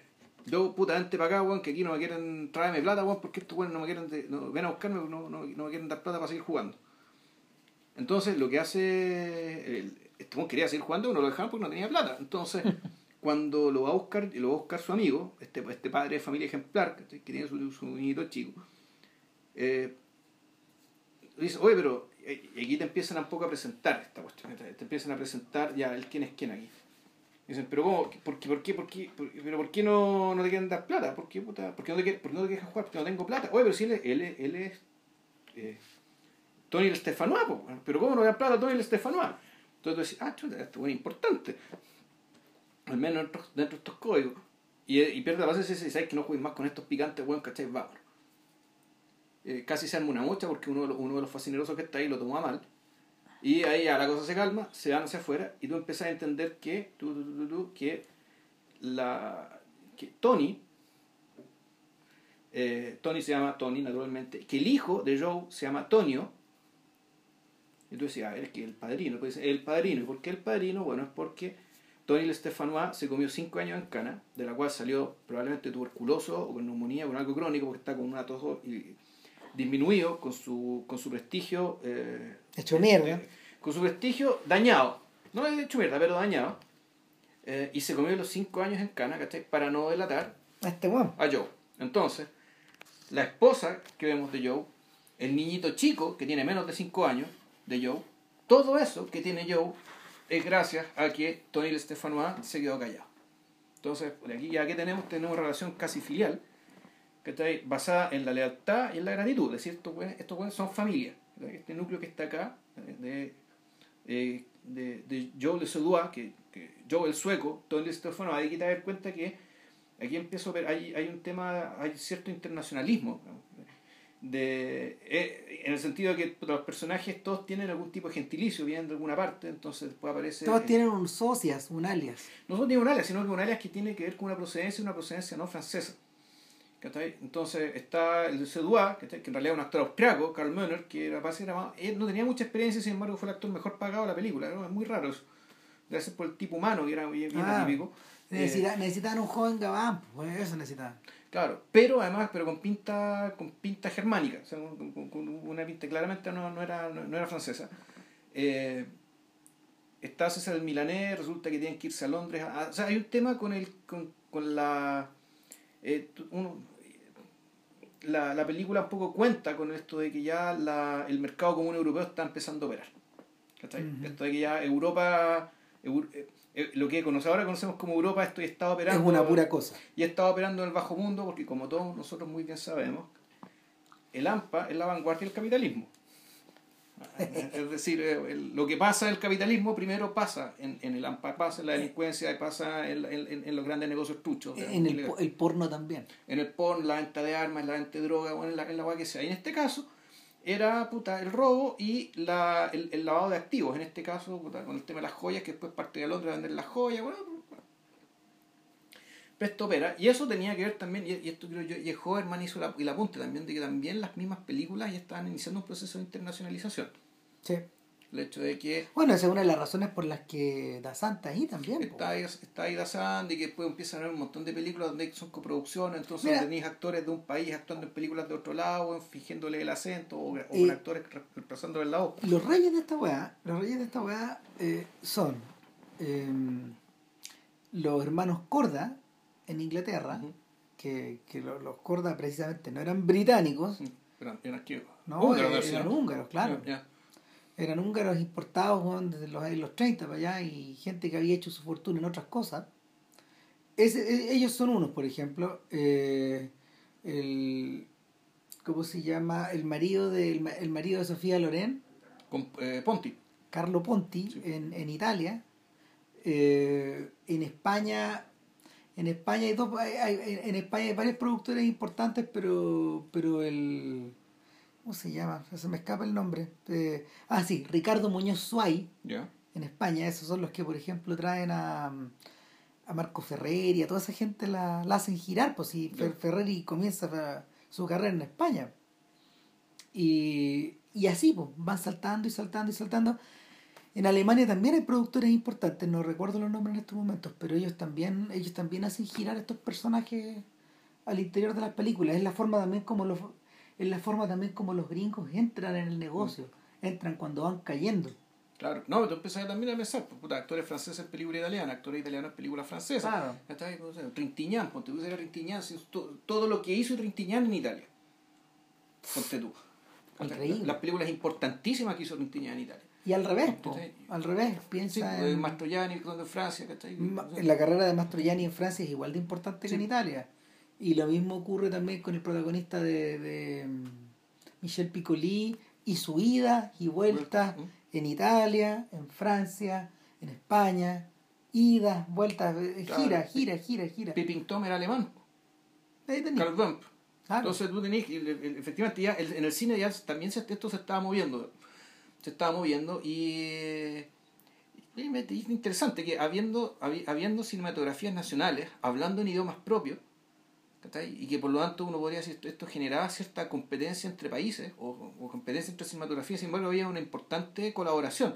yo puta, vente para acá, weón, que aquí no me quieren traerme plata, weón, porque estos weones no me quieren, de- no, ven a buscarme, no, no, no me quieren dar plata para seguir jugando. Entonces lo que hace, el, este quería seguir jugando, no lo dejaban porque no tenía plata. Entonces, cuando lo va a buscar, lo va a buscar su amigo, este, este padre de familia ejemplar, que, tiene su, su niñito chico, eh, dice, oye, pero eh, y aquí te empiezan un poco a presentar esta cuestión, te, empiezan a presentar ya el quién es quién aquí. Dicen, pero ¿cómo? ¿Por qué, por qué, por qué, pero ¿por qué no, no te quieren dar plata? ¿Por qué, puta? ¿Por qué no te, por qué no te dejan jugar? Porque no tengo plata. Oye, pero si él, es- él, es- él eh, Tony el weón. pero ¿cómo no le dan plata a Tony el Stefanois? Entonces tú decís, ah, chuta, esto es importante. Al menos dentro, dentro de estos códigos. Y, pierde la base si sabes que no juegues más con estos picantes, weón, ¿cachai? Vámonos. Eh, casi se arma una mocha porque uno de, los, uno de los fascinerosos que está ahí lo tomó a mal. Y ahí ya la cosa se calma, se van hacia afuera y tú empiezas a entender que, tú, que, la, que Tony, eh, Tony se llama Tony naturalmente, que el hijo de Joe se llama Tonio. Y tú decías, ah, es que el padrino, pues el padrino. ¿Y por qué el padrino? Bueno, es porque Tony el Stefanois se comió 5 años en cana, de la cual salió probablemente tuberculoso o con neumonía o con algo crónico, porque está con una tos y- disminuido, con su, con su prestigio. eh, Hecho mierda. eh, con su prestigio dañado. No es hecho mierda, pero dañado. Eh, y se comió los 5 años en cana, ¿cachai? Para no delatar A este a Joe. Entonces, la esposa que vemos de Joe, el niñito chico que tiene menos de 5 años de Joe, todo eso que tiene Joe es gracias a que Tony Stefanois se quedó callado. Entonces, por aquí ya que tenemos, tenemos relación casi filial, que está basada en la lealtad y en la gratitud. Es decir, estos estos son familia. Este núcleo que está acá, de, eh, de, de Joe Le Sodua, que, que Joe el sueco, Tony Stefanois, hay que dar cuenta que aquí empiezo a ver, hay, hay un tema, hay cierto internacionalismo. De, eh, en el sentido de que los personajes todos tienen algún tipo de gentilicio, vienen de alguna parte, entonces después aparece... Todos eh, tienen un socias, un alias. no solo tiene un alias, sino que un alias que tiene que ver con una procedencia, una procedencia no francesa. Entonces está el de Sedua, que en realidad es un actor austriaco, Karl Möner, que era, era más- él no tenía mucha experiencia, sin embargo fue el actor mejor pagado de la película. ¿no? Es muy raro eso. Ser por el tipo humano, que era bien, bien Ah, atípico. Eh, Necesita- necesitaban un joven gabán, pues eso necesitaban. Claro, pero además, pero con pinta, con pinta germánica, o sea, con, con- con una pinta claramente no, no era, no, no era francesa. Eh, está César el Milanés, resulta que tienen que irse a Londres. a- o sea, hay un tema con el, con, con la, eh, uno- la, la película un poco cuenta con esto de que ya la, el mercado común europeo está empezando a operar. Ujú. Esto de que ya Europa, Eur- eh, lo que conoce- ahora conocemos como Europa, esto ya está operando Es una pura cosa. y ha estado operando en el bajo mundo porque como todos nosotros muy bien sabemos, el AMPA es la vanguardia del capitalismo. Es decir, eh, lo que pasa en el capitalismo primero pasa en, en el AMPA, pasa en la delincuencia, pasa en, en- en los grandes negocios truchos. En el, el porno también. en el porno, la venta de armas, la venta de droga, bueno, en la, en la que sea. Y en este caso era puta, el robo y la, el, lavado de activos. En este caso, puta, con el tema de las joyas, que después parte de Londres a vender las joyas. Bueno, Presto Opera, y eso tenía que ver también, y, esto creo yo, y Hoverman hizo la, y la apunte también, de que también las mismas películas ya estaban iniciando un proceso de internacionalización. Sí. El hecho de que Bueno, esa es una de las razones por las que Da Santa ahí también. está ahí, está ahí Dazan, y que después empiezan a haber un montón de películas donde son coproducciones, entonces Mira. tenéis actores de un país actuando en películas de otro lado, fingiéndole el acento, o, o Y- con actores re- reemplazándole la voz. Los reyes de esta weá, los reyes de esta weá eh, son eh, los hermanos Corda en Inglaterra, que, que lo- los Corda precisamente no eran británicos, Sí, eran, eran no, húngaros, eh, eran húngaros, claro. Eran húngaros importados desde los años 30 para allá y gente que había hecho su fortuna en otras cosas. Ese- e- ellos son unos, por ejemplo, eh, el, ¿cómo se llama? El marido de, el, ma- el marido de Sofía Loren, Con eh, Ponti. Carlo Ponti, Sí. en, en Italia. Eh, en España, en España hay dos, hay- hay- en España hay varios productores importantes, pero, pero el, ¿cómo se llama? Se me escapa el nombre. Eh, ah, sí, Ricardo Muñoz Suay, Ya. en España, esos son los que, por ejemplo, traen a, a Marco Ferrer y a toda esa gente la, la hacen girar, pues si. Ferreri comienza su carrera en España. Y, y así, pues, van saltando y saltando y saltando. En Alemania también hay productores importantes, no recuerdo los nombres en estos momentos, pero ellos también, ellos también hacen girar estos personajes al interior de las películas. Es la forma también como los, es la forma también como los gringos entran en el negocio, entran cuando van cayendo. Claro, no, tú empezás también a pensar, pues, puta, actores franceses en película italiana, actores italianos en película francesa. Claro. ¿Cachai? No sé, Trintignant, ponte tú, era to- todo lo que hizo Trintignant en Italia. Ponte tú. Increíble. Las películas importantísimas que hizo Trintignant en Italia. Y al revés, po, al revés, piensa pues, en, Mastroianni, en Francia, ¿cachai? en la carrera de Mastroianni en Francia es igual de importante que en. Italia. Y lo mismo ocurre también con el protagonista de, de mm, Michel Piccoli y su ida y vuelta ¿Mm? en Italia, en Francia, en España, idas, vueltas, eh, Claro. gira, gira, gira, gira. Peeping Tom era alemán, Ahí tenés. Karl Bump. Claro. Entonces tú el- efectivamente ya en el cine ya también se, esto se estaba moviendo, se estaba moviendo y, es interesante que habiendo, habi- habiendo cinematografías nacionales, hablando en idiomas propios. Y que por lo tanto uno podría decir esto, esto generaba cierta competencia entre países o, o competencia entre cinematografías, sin embargo había una importante colaboración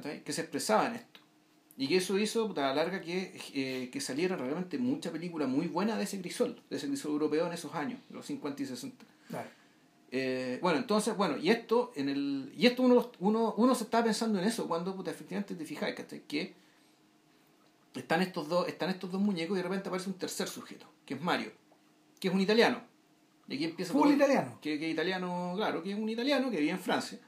que se expresaba en esto. Y que eso hizo, a la larga, que, eh, que saliera realmente mucha película muy buena de ese crisol, de ese crisol europeo en esos años, los 50 y 60. Claro. Eh, bueno, entonces, bueno, y esto, en el, y esto uno, uno, uno se estaba pensando en eso cuando puta, efectivamente te fijáis ¿cachai? que están estos, dos, están estos dos muñecos y de repente aparece un tercer sujeto, que es Mario, que es un italiano. Y aquí empieza Full italiano. Que, que italiano, claro, que es un italiano que vive en Francia.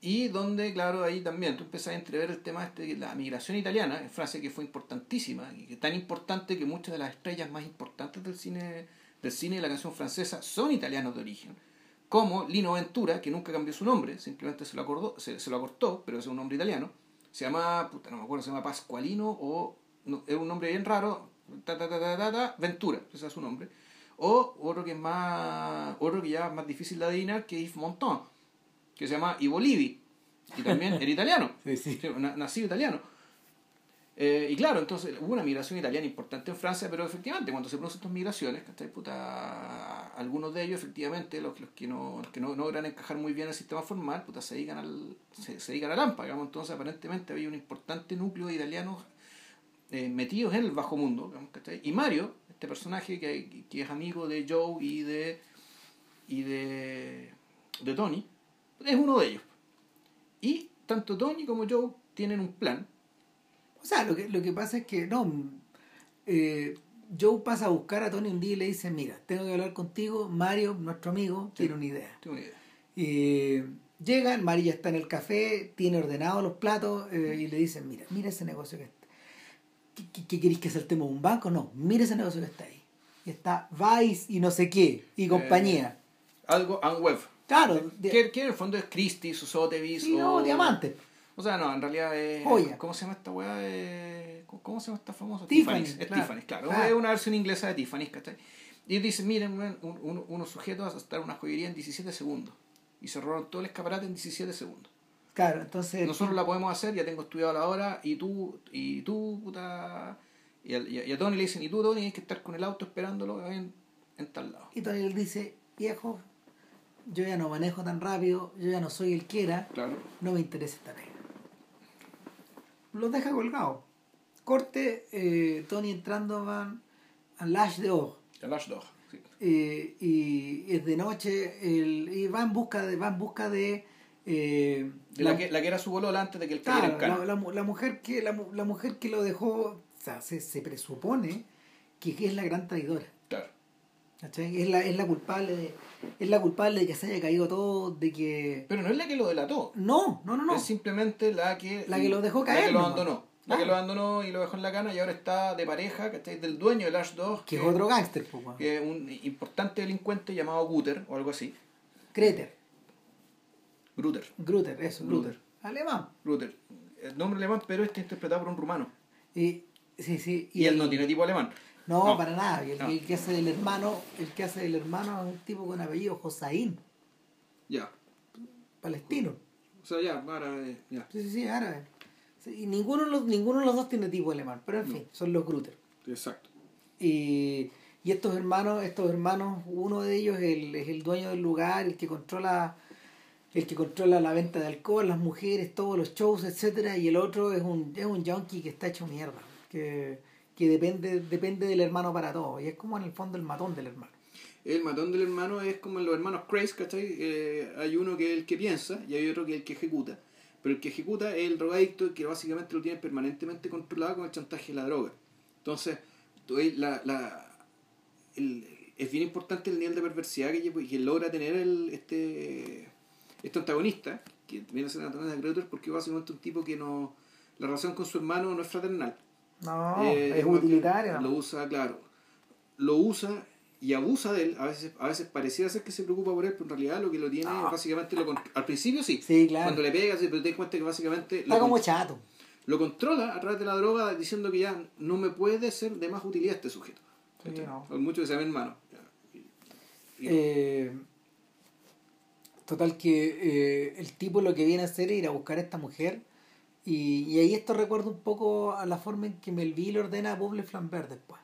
Y donde, claro, ahí también tú empezás a entrever el tema este, de la migración italiana en Francia, que fue importantísima, y que tan importante que muchas de las estrellas más importantes del cine, del cine y de la canción francesa son italianos de origen. Como Lino Ventura, que nunca cambió su nombre, simplemente se lo, acordó, se, se lo acortó, pero es un nombre italiano. Se llama, puta, no me acuerdo, se llama Pascualino o. No, es un nombre bien raro, ta, ta, ta, ta, ta, ta, Ventura, ese es su nombre. O otro que es más. Otro que ya es más difícil de adivinar, que es Yves Montand, que se llama Ivo Livi, y también era italiano. Sí, sí. Nacido italiano. Eh, y claro, entonces hubo una migración italiana importante en Francia, pero efectivamente cuando se producen estas migraciones, ¿cachai? Puta, algunos de ellos efectivamente, los, los que, no, los que no logran encajar muy bien en el sistema formal, puta, se dedican al, se, se dedican a la AMPA, digamos, entonces aparentemente había un importante núcleo de italianos eh, metidos en el bajo mundo. Y Mario, este personaje que, que es amigo de Joe y de y de, de Tony, es uno de ellos. Y tanto Tony como Joe tienen un plan O sea, lo que, lo que pasa es que, no, eh, Joe pasa a buscar a Tony un día y le dice, mira, tengo que hablar contigo, Mario, nuestro amigo, Sí. tiene una idea. Tengo una idea. Y llegan, Mario ya está en el café, tiene ordenados los platos eh, y le dicen, mira, mira ese negocio que está. ¿Qué, qué, qué queréis que saltemos un banco? No, mira ese negocio que está ahí. Y está Vice y no sé qué, y compañía. Algo Unweb. claro, de- Que, que en el fondo es Christie, Sotheby's sí, o... no, diamante. O sea, no, en realidad es... Joya. ¿Cómo se llama esta weá? Eh, ¿Cómo se llama esta famosa? Tiffany, Tiffany's. Es claro. Tiffany's, claro. Claro. Es una versión inglesa de Tiffany's, ¿cachai? Y dicen, miren, weón, un- un- unos sujetos a estar una joyería en 17 segundos. Y se robaron todo el escaparate en 17 segundos. Claro, entonces... Nosotros la podemos hacer, ya tengo estudiado la hora, y tú, y tú, puta, Y, a, y a Tony le dicen, y tú, Tony, tienes que estar con el auto esperándolo en, en tal lado. Y Tony le dice, viejo, yo ya no manejo tan rápido, yo ya no soy el que era, Claro. no me interesa esta pega. Los deja colgados. Corte, eh, Tony entrando van a Lash de. Sí. Eh, y es de noche el, y va en busca de va en busca de, eh, De la, que, la que era su bolola antes de que él cayera claro, en cana. la, la mu- la mujer que la, mu- la mujer que lo dejó o sea, se, se presupone que es la gran traidora Claro. ¿cachai? es la es la culpable de, es la culpable de que se haya caído todo de que Pero no es la que lo delató. no no no no Es simplemente la que... La que lo dejó La caer que lo abandonó. La que lo abandonó y lo dejó en la cana y ahora está de pareja, ¿cachai? Del dueño del Ashdod. que es otro gángster pues, que es un importante delincuente llamado Guter o algo así. Kreter Gruter. Gruter eso Gruter. Gruter alemán Gruter. El nombre alemán, pero este interpretado por un rumano. y sí sí Y, él el- no tiene tipo alemán. No, No. para nada. El, No. el que hace del hermano, el que hace del hermano es un tipo con apellido Josaín, Ya. palestino. O sea, ya, ahora, eh, ya. Sí, sí, sí, árabe. Sí, y ninguno de, los, ninguno de los dos tiene tipo alemán, pero en No. fin, son los Grutter. Exacto. Y, y estos hermanos, estos hermanos, uno de ellos es el, es el dueño del lugar, el que controla el que controla la venta de alcohol, las mujeres, todos los shows, etcétera, y el otro es un, es un junkie que está hecho mierda, que, que depende, depende del hermano para todo, y es como en el fondo el matón del hermano. El matón del hermano es como los hermanos Craze, ¿cachai? Eh, hay uno que es el que piensa y hay otro que es el que ejecuta. Pero el que ejecuta es el drogadicto que básicamente lo tiene permanentemente controlado con el chantaje de la droga. Entonces, la, la, el- es bien importante el nivel de perversidad que, que logra tener el, este, este antagonista, que viene a ser antagonista de Greuther, porque es básicamente un tipo que no... La relación con su hermano no es fraternal. No, Eh, es utilitario. Lo usa, claro. Lo usa y abusa de él. A veces, a veces pareciera ser que se preocupa por él, pero en realidad lo que lo tiene No. básicamente lo al principio sí. Sí, claro. Cuando le pegas, pero te das cuenta que básicamente Está lo, como chato. lo controla a través de la droga diciendo que ya no me puede ser de más utilidad este sujeto. Sí, no. Por mucho que sea mi hermano. Eh, total que eh, el tipo lo que viene a hacer es ir a buscar a esta mujer y, y ahí esto recuerda un poco a la forma en que Melville ordena a Bob Le Flambert después.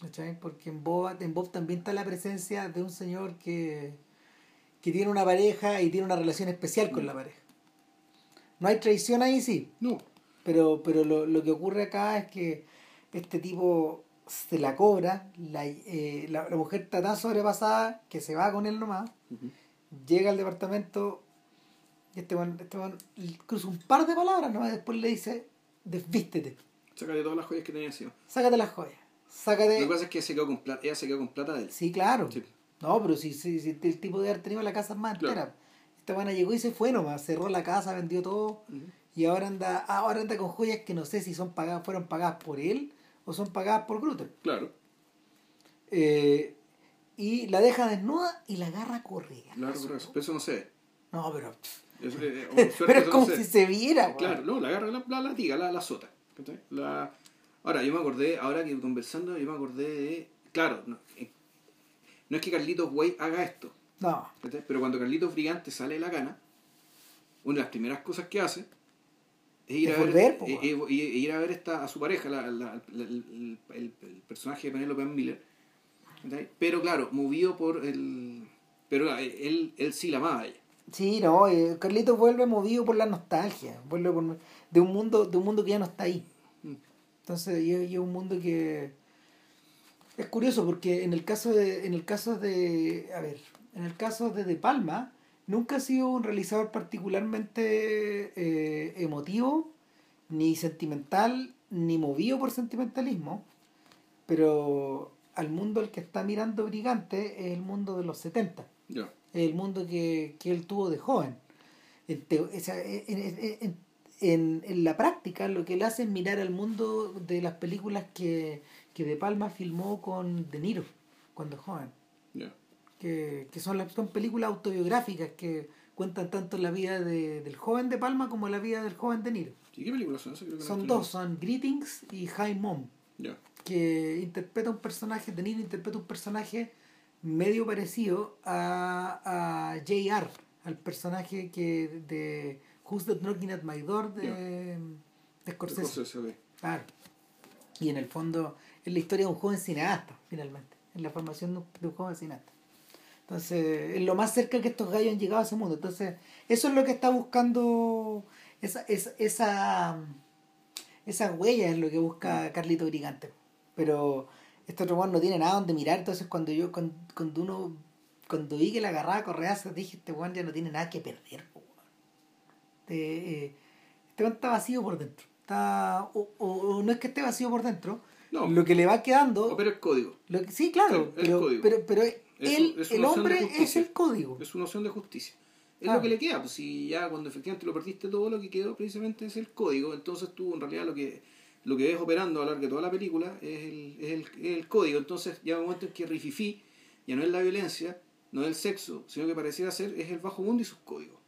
¿Cachai? Porque en Bob, en Bob también está la presencia de un señor que, que tiene una pareja y tiene una relación especial con la pareja. No hay traición ahí, sí, no. pero, pero lo, lo que ocurre acá es que este tipo se la cobra, la, eh, la, la mujer está tan sobrepasada que se va con él nomás. Llega al departamento y este man, este man cruza un par de palabras nomás y después le dice, desvístete, Sácale todas las joyas que tenía encima. sácate las joyas, Lo que sácate... pasa es que se quedó con plata, ella se quedó con plata de él. Sí, claro. Sí. No, pero si, si, si el tipo de haber tenido la casa más Claro. entera. Esta buena llegó y se fue nomás, cerró la casa, vendió todo. Y ahora anda, ahora anda con joyas que no sé si son pagadas, fueron pagadas por él o son pagadas por Grutter. Claro. Eh, y la deja desnuda y la agarra a correr. Claro, pero eso, no ve. No, pero, Eso, eh, pero es no como si se viera. Claro, no, la agarra la, la latiga, la, la sota. La... Ahora, yo me acordé, ahora que conversando, yo me acordé de. Claro, no, eh, no es que Carlitos Way haga esto, No, pero cuando Carlitos Brigante sale de la gana, una de las primeras cosas que hace es ir, Es a, ver, volver, eh, ir a ver esta, a su pareja, la- la- la- el, el- el personaje de Penelope Miller. Pero claro, movido por el. Pero claro, él, él sí la amaba a ella. sí, no, eh, Carlitos vuelve movido por la nostalgia, vuelve por, de un mundo, de un mundo que ya no está ahí. Mm. Entonces, y es y es un mundo que es curioso porque en el caso de, en el caso de, a ver, en el caso de De Palma, nunca ha sido un realizador particularmente eh, emotivo, ni sentimental, ni movido por sentimentalismo, pero al mundo al que está mirando Brigante es el mundo de los 70 Ya. el mundo que, que él tuvo de joven. En, teo- o sea, en, en- en- la práctica lo que él hace es mirar al mundo de las películas que, que De Palma filmó con De Niro cuando joven, Ya. que, que son, las, son películas autobiográficas que cuentan tanto la vida de- del joven De Palma como la vida del joven De Niro. ¿Y qué películas son? Creo que Son dos, son Greetings y High Mom. Que interpreta un personaje, De Niro interpreta un personaje medio parecido a, a J.R., al personaje que de Who's That Knocking at My Door de, de Scorsese. Claro. Y en el fondo es la historia de un joven cineasta, finalmente. Es la formación de un, de un joven cineasta. Entonces, es lo más cerca que estos gallos han llegado a ese mundo. Entonces, eso es lo que está buscando esa, esa, esa, esa huella es lo que busca Carlito Brigante. Pero este otro weón no tiene nada donde mirar, entonces cuando yo, cuando, cuando uno, cuando vi que la agarraba Correa, dije, este weón ya no tiene nada que perder, weón. Este, eh, este weón está vacío por dentro. Está, o, o- o no es que esté vacío por dentro, No. lo que le va quedando... Pero es código. lo que- sí, claro, Sí, el pero, código. pero, pero Es él, es el una hombre es el código. Es su noción de justicia. Es lo que le queda, pues si ya cuando efectivamente lo perdiste todo, lo que quedó precisamente es el código. Entonces tú en realidad lo que lo que ves operando a lo largo de toda la película es el, es el, es el código. Entonces llega un momento en que Rififi ya no es la violencia, no es el sexo, sino que pareciera ser es el bajo mundo y sus códigos.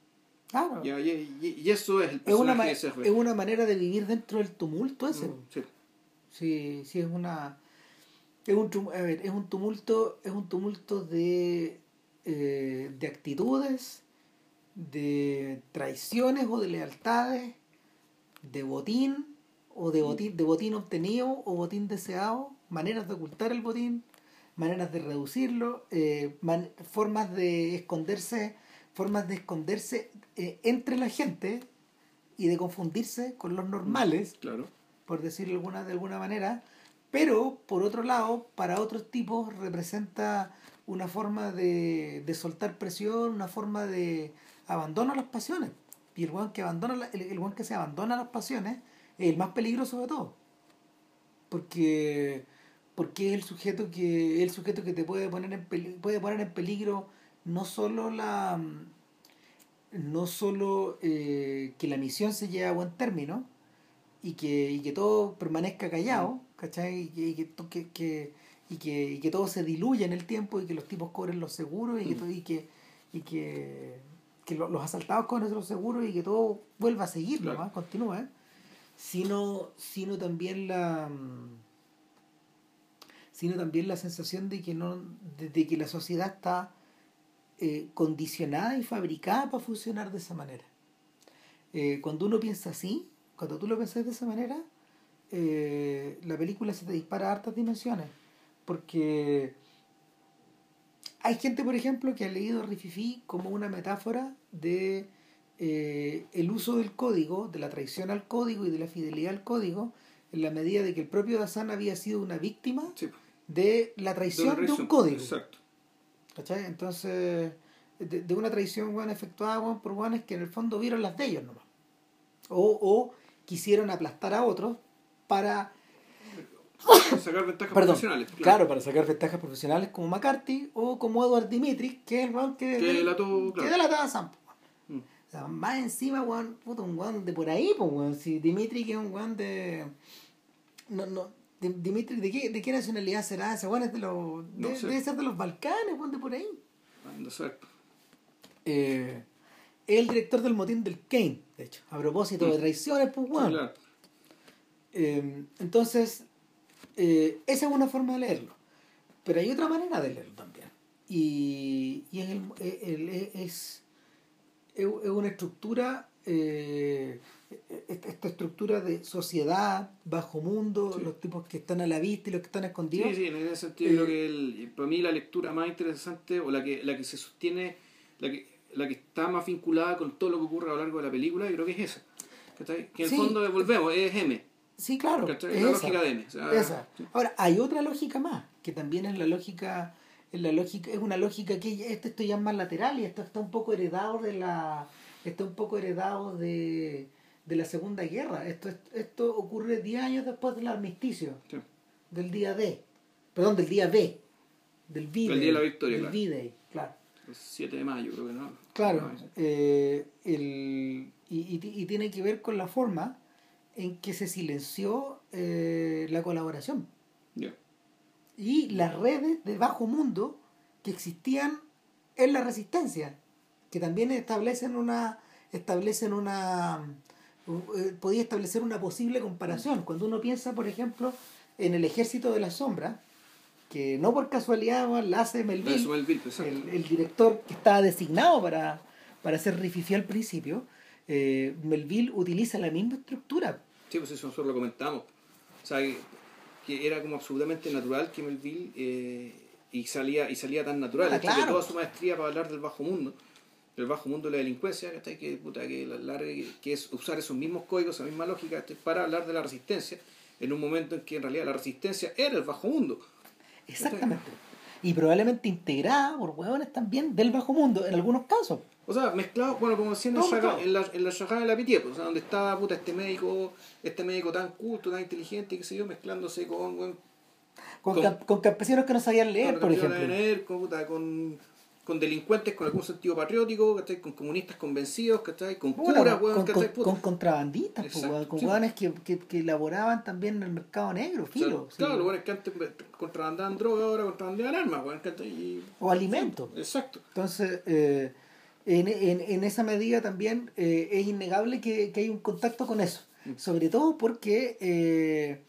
Claro. Ya, y, y- y eso es el es, una personaje de es una manera de vivir dentro del tumulto ese. Mm, sí. Sí, sí es una es un a ver, es un tumulto, es un tumulto de eh, de actitudes, de traiciones o de lealtades, de botín o de botín, de botín obtenido o botín deseado, maneras de ocultar el botín, maneras de reducirlo, eh, man- formas de esconderse, formas de esconderse eh, entre la gente y de confundirse con los normales Claro. por decirlo alguna, de alguna manera, pero por otro lado, para otros tipos representa una forma de, de soltar presión, una forma de abandono a las pasiones. Y el guan que abandona el, el que se abandona a las pasiones es el más peligroso de todos. Porque porque es el sujeto que el sujeto que te puede poner en peli- puede poner en peligro no solo la no solo eh, que la misión se lleve a buen término y que, y que todo permanezca callado, ¿cachai? Y que, y que, que- que- y que, y que todo se diluya en el tiempo y que los tipos cobren los seguros y que, Mm. to- y que, y que, que lo- los asaltados cobren los seguros y que todo vuelva a seguir Claro. nomás, continúe, ¿eh? Sino, sino también la mm, sino también la sensación de que no de, que la sociedad está eh, condicionada y fabricada para funcionar de esa manera. Eh, cuando uno piensa así cuando tú lo pensás de esa manera eh, la película se te dispara a hartas dimensiones porque hay gente por ejemplo que ha leído Rififi como una metáfora de eh, el uso del código de la traición al código y de la fidelidad al código en la medida de que el propio Dazan había sido una víctima Sí. de la traición de, un código. Exacto. ¿Cachai? Entonces, de, de una traición weón, efectuada por guanes que en el fondo vieron las de ellos nomás. O, o quisieron aplastar a otros para, Sacar ventajas perdón, profesionales. claro. para sacar ventajas profesionales como McCarthy o como Edward Dimitri, que es el que, Que delató, que claro. delató a Sam. Sea, más encima, weón, puta, un weón de por ahí, pues, weón. Si Dimitri, que es un weón de. No, no. Di- Dimitri, ¿de qué, ¿de qué nacionalidad será? Ese weón es de los. No de- sé. Debe ser de los Balcanes, weón, de por ahí. Saber. Eh, es el director del motín del Kane, de hecho. A propósito de Mm. traiciones, pues, weón. Claro. Eh, entonces, eh, esa es una forma de leerlo. Pero hay otra manera de leerlo también. Y, y es, el- el- el- es, es una estructura, eh, esta esta estructura de sociedad, bajo mundo, Sí. los tipos que están a la vista y los que están escondidos. Sí, sí, en ese sentido Eh, creo que el, para mí la lectura más interesante o la que, la que se sostiene, la que, la que está más vinculada con todo lo que ocurre a lo largo de la película, yo creo que es esa. ¿Cachai? Que en Sí. el fondo devolvemos, es M. Sí, claro. es la esa. lógica de M. o sea, Esa. sí. Ahora, hay otra lógica más, que también es la lógica, la lógica, es una lógica que ya- esto, esto ya es más lateral y esto está un poco heredado de la, está un poco heredado de, de la Segunda Guerra. Esto, es- esto ocurre 10 años después del armisticio, Sí. del día D, perdón, del día B, del V-Day. Del día de la victoria, del claro. V-Day, claro. El 7 de mayo creo que no. Claro, No, eh, el, y, y, y tiene que ver con la forma en que se silenció eh, la colaboración ya. Y las redes de bajo mundo que existían en la resistencia, que también establecen una establecen una eh, podía establecer una posible comparación. Cuando uno piensa, por ejemplo, en el ejército de la sombra, que no por casualidad la hace Melville, el, el director que estaba designado para, para hacer Rififi al principio, eh, Melville utiliza la misma estructura. Sí, pues eso nosotros lo comentamos. O sea, que que era como absolutamente natural que Melville eh, y salía y salía tan natural Ah, que claro. toda su maestría para hablar del bajo mundo del bajo mundo de la delincuencia ¿cachai? que puta que la que es usar esos mismos códigos esa misma lógica para hablar de la resistencia en un momento en que en realidad la resistencia era el bajo mundo Exactamente. Y probablemente integrada por hueones también del bajo mundo, en algunos casos. O sea mezclado bueno como decía en, la en la Shajá de la Pitié pues, o sea donde estaba puta este médico este médico tan culto tan inteligente qué sé yo mezclándose con Con, Con- camp- con campesinos que no sabían leer, con por ejemplo. Con, puta, con, con delincuentes con algún sentido patriótico, ¿cachai? con comunistas convencidos, ¿cachai? con Bueno, curas, con, weón, con- con- Puta. con contrabandistas, pues, Exacto, con sí. hueones que, que, que elaboraban también en el mercado negro, O sea, filo. sí. Claro, los buenos que antes contrabandaban droga, ahora contrabandaban armas, weón, ¿cachai? Y- O alimentos. Exacto. Entonces, eh, en, en, en esa medida también eh, es innegable que, que hay un contacto con eso. Mm. Sobre todo porque eh,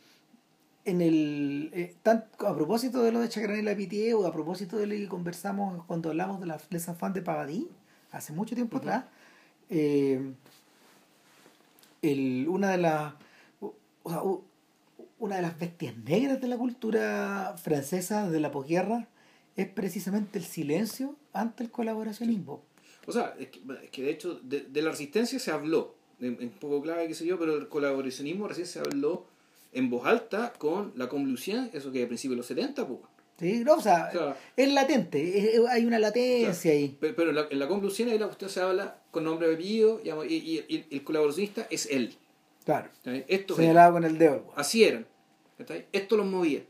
en el eh, tan- a propósito de lo de Chacrán y la Pitié o a propósito de lo que conversamos cuando hablamos de la Les de Pavadí, hace mucho tiempo atrás, el, una de las o sea, una de las bestias negras de la cultura francesa de la posguerra es precisamente el silencio ante el colaboracionismo. O sea, es que, es que de hecho de, de la resistencia se habló, en, en poco clave, qué sé yo, pero el colaboracionismo recién se habló en voz alta con la convulsión, eso que a principios de los 70, pues. ¿sí? No, o, sea, O sea, es latente, es- hay una latencia ahí. Pero, en, la, en la convulsión ahí la cuestión se habla con nombre de apellido digamos, y, y- y el colaboracionista es él. Claro. Esto Señalado con el dedo. Así eran. Esto los movía.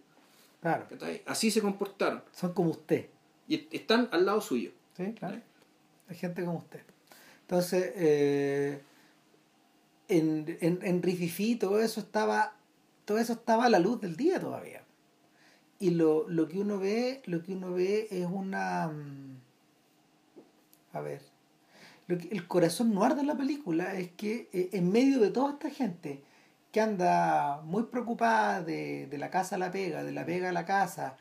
Claro. Así se comportaron. Son como usted. Y est- están al lado suyo. ¿sí? Claro. Hay gente como usted. Entonces, eh, en, en, en Rififi todo eso estaba todo eso estaba a la luz del día todavía. Y lo, lo que uno ve, lo que uno ve es una mm, a ver. Lo que, el corazón noir de la película es que eh, en medio de toda esta gente que anda muy preocupada de, de la casa a la pega, de la pega a la casa,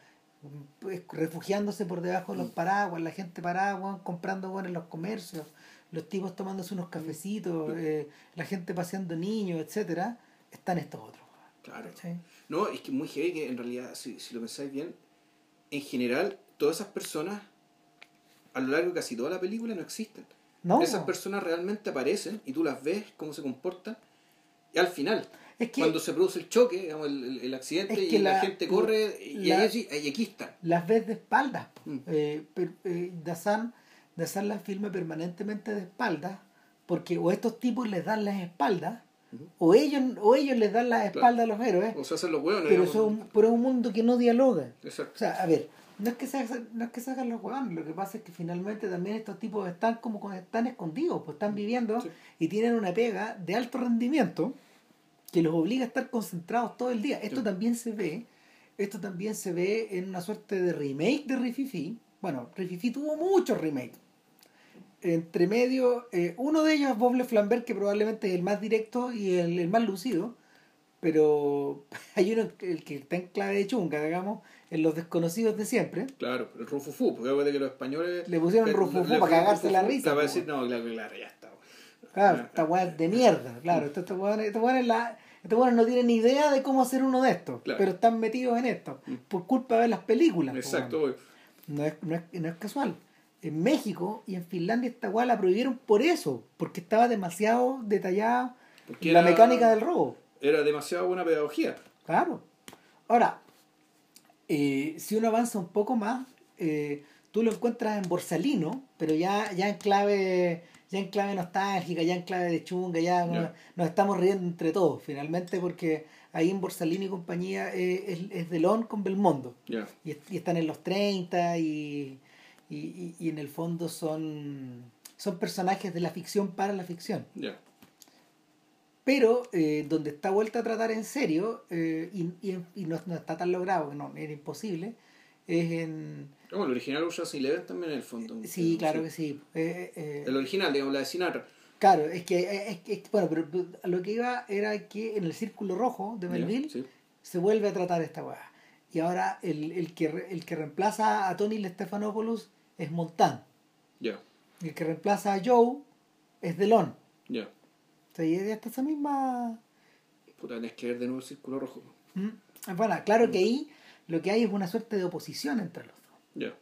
pues, refugiándose por debajo de los paraguas, la gente parada, weón, comprando weón, en los comercios, los tipos tomándose unos cafecitos, eh, la gente paseando niños, etcétera, están estos otros. Claro. ¿cachai? No, es que es muy heavy que en realidad, si, si lo pensáis bien, en general, todas esas personas, a lo largo de casi toda la película, no existen. No, Esas personas realmente aparecen y tú las ves, cómo se comportan, y al final, es que cuando se produce el choque, digamos, el, el- accidente, Es y la, la- gente corre, y, la- y aquí están. las ves de espaldas. Mm. Eh, eh, Dazan, Dazan las filma permanentemente de espaldas, porque o estos tipos les dan las espaldas, o ellos, o ellos les dan las espaldas a los héroes, O sea, hacen los huevos, pero, son, pero es un mundo que no dialoga. Exacto. O sea, a ver, no es que se, hagan- no es que se hagan los huevones, lo que pasa es que finalmente también estos tipos están como están escondidos, pues están viviendo Sí. y tienen una pega de alto rendimiento que los obliga a estar concentrados todo el día. Esto Sí. también se ve, esto también se ve en una suerte de remake de Rififi. Bueno, Rififi tuvo muchos remakes. Entre medio, eh, uno de ellos es Bob Le Flambert, que probablemente es el más directo y el, el más lucido, pero hay uno, el que está en clave de chunga, digamos, en Los Desconocidos de Siempre. Claro, el rufufú, porque acuérdate que los españoles... Le pusieron rufufú para cagarse la risa, Para decir, no, claro, claro, ya está. Claro, Ah, esta weá es de mierda, claro. Weones, estos weones la- estos weones no tienen ni idea de cómo hacer uno de estos, Claro. pero están metidos en esto, Mm. por culpa de ver las películas. po, Exacto. No es, no, es, no es casual. En México y en Finlandia esta weá la prohibieron por eso, porque estaba demasiado detallada Porque la era- mecánica del robo. Era demasiado buena pedagogía. Claro. Ahora, eh, si uno avanza un poco más, eh, tú lo encuentras en Borsalino, pero ya, ya en clave ya en clave nostálgica, ya en clave de chunga, ya nos, nos estamos riendo entre todos, finalmente, porque ahí en Borsalino y compañía eh, es, es Delon con Belmondo, y, est- y están en los 30 y, y, y- en el fondo son, son personajes de la ficción para la ficción. Pero eh, donde está vuelta a tratar en serio, eh, y, no, no está tan logrado, que no, era imposible, es en... Como el original Ocean's Eleven también en el fondo. Sí, claro que sí. Eh, eh, El original, digamos, la de Sinatra. claro, es que, eh, es, que- bueno, pero, lo que iba era que en el Círculo Rojo de Melville Sí. se vuelve a tratar esta weá. Y ahora el, el, que, el que reemplaza a Tony Stephanopoulos es Montan. Ya. El que reemplaza a Joe es Delon. Ya. O sea, y es hasta esa misma... Puta, tenés que ver de nuevo el círculo rojo. ¿Mm? Bueno, claro que ahí lo que hay es una suerte de oposición entre los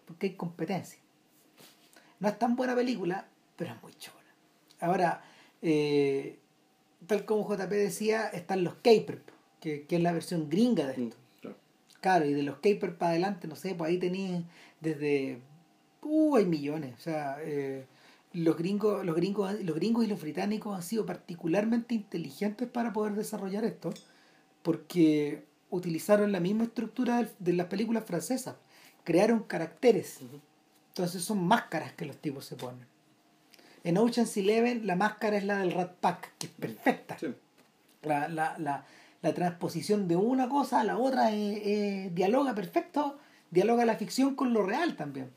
Porque hay competencia. No es tan buena película, pero es muy chula. Ahora, eh, tal como JP decía, están los Caper, que, que es la versión gringa de esto. Mm, claro. Claro, y de los Caper para adelante, no sé, pues ahí tenían desde. Uh, hay millones. O sea, eh, los gringos, los gringos, los gringos y los británicos han sido particularmente inteligentes para poder desarrollar esto, porque utilizaron la misma estructura de las películas francesas. Crearon caracteres. Entonces son máscaras que los tipos se ponen. En Ocean's Eleven la máscara es la del Rat Pack, que es perfecta. Sí. La, la, la, la transposición de una cosa a la otra eh, eh, dialoga perfecto, dialoga la ficción con lo real también.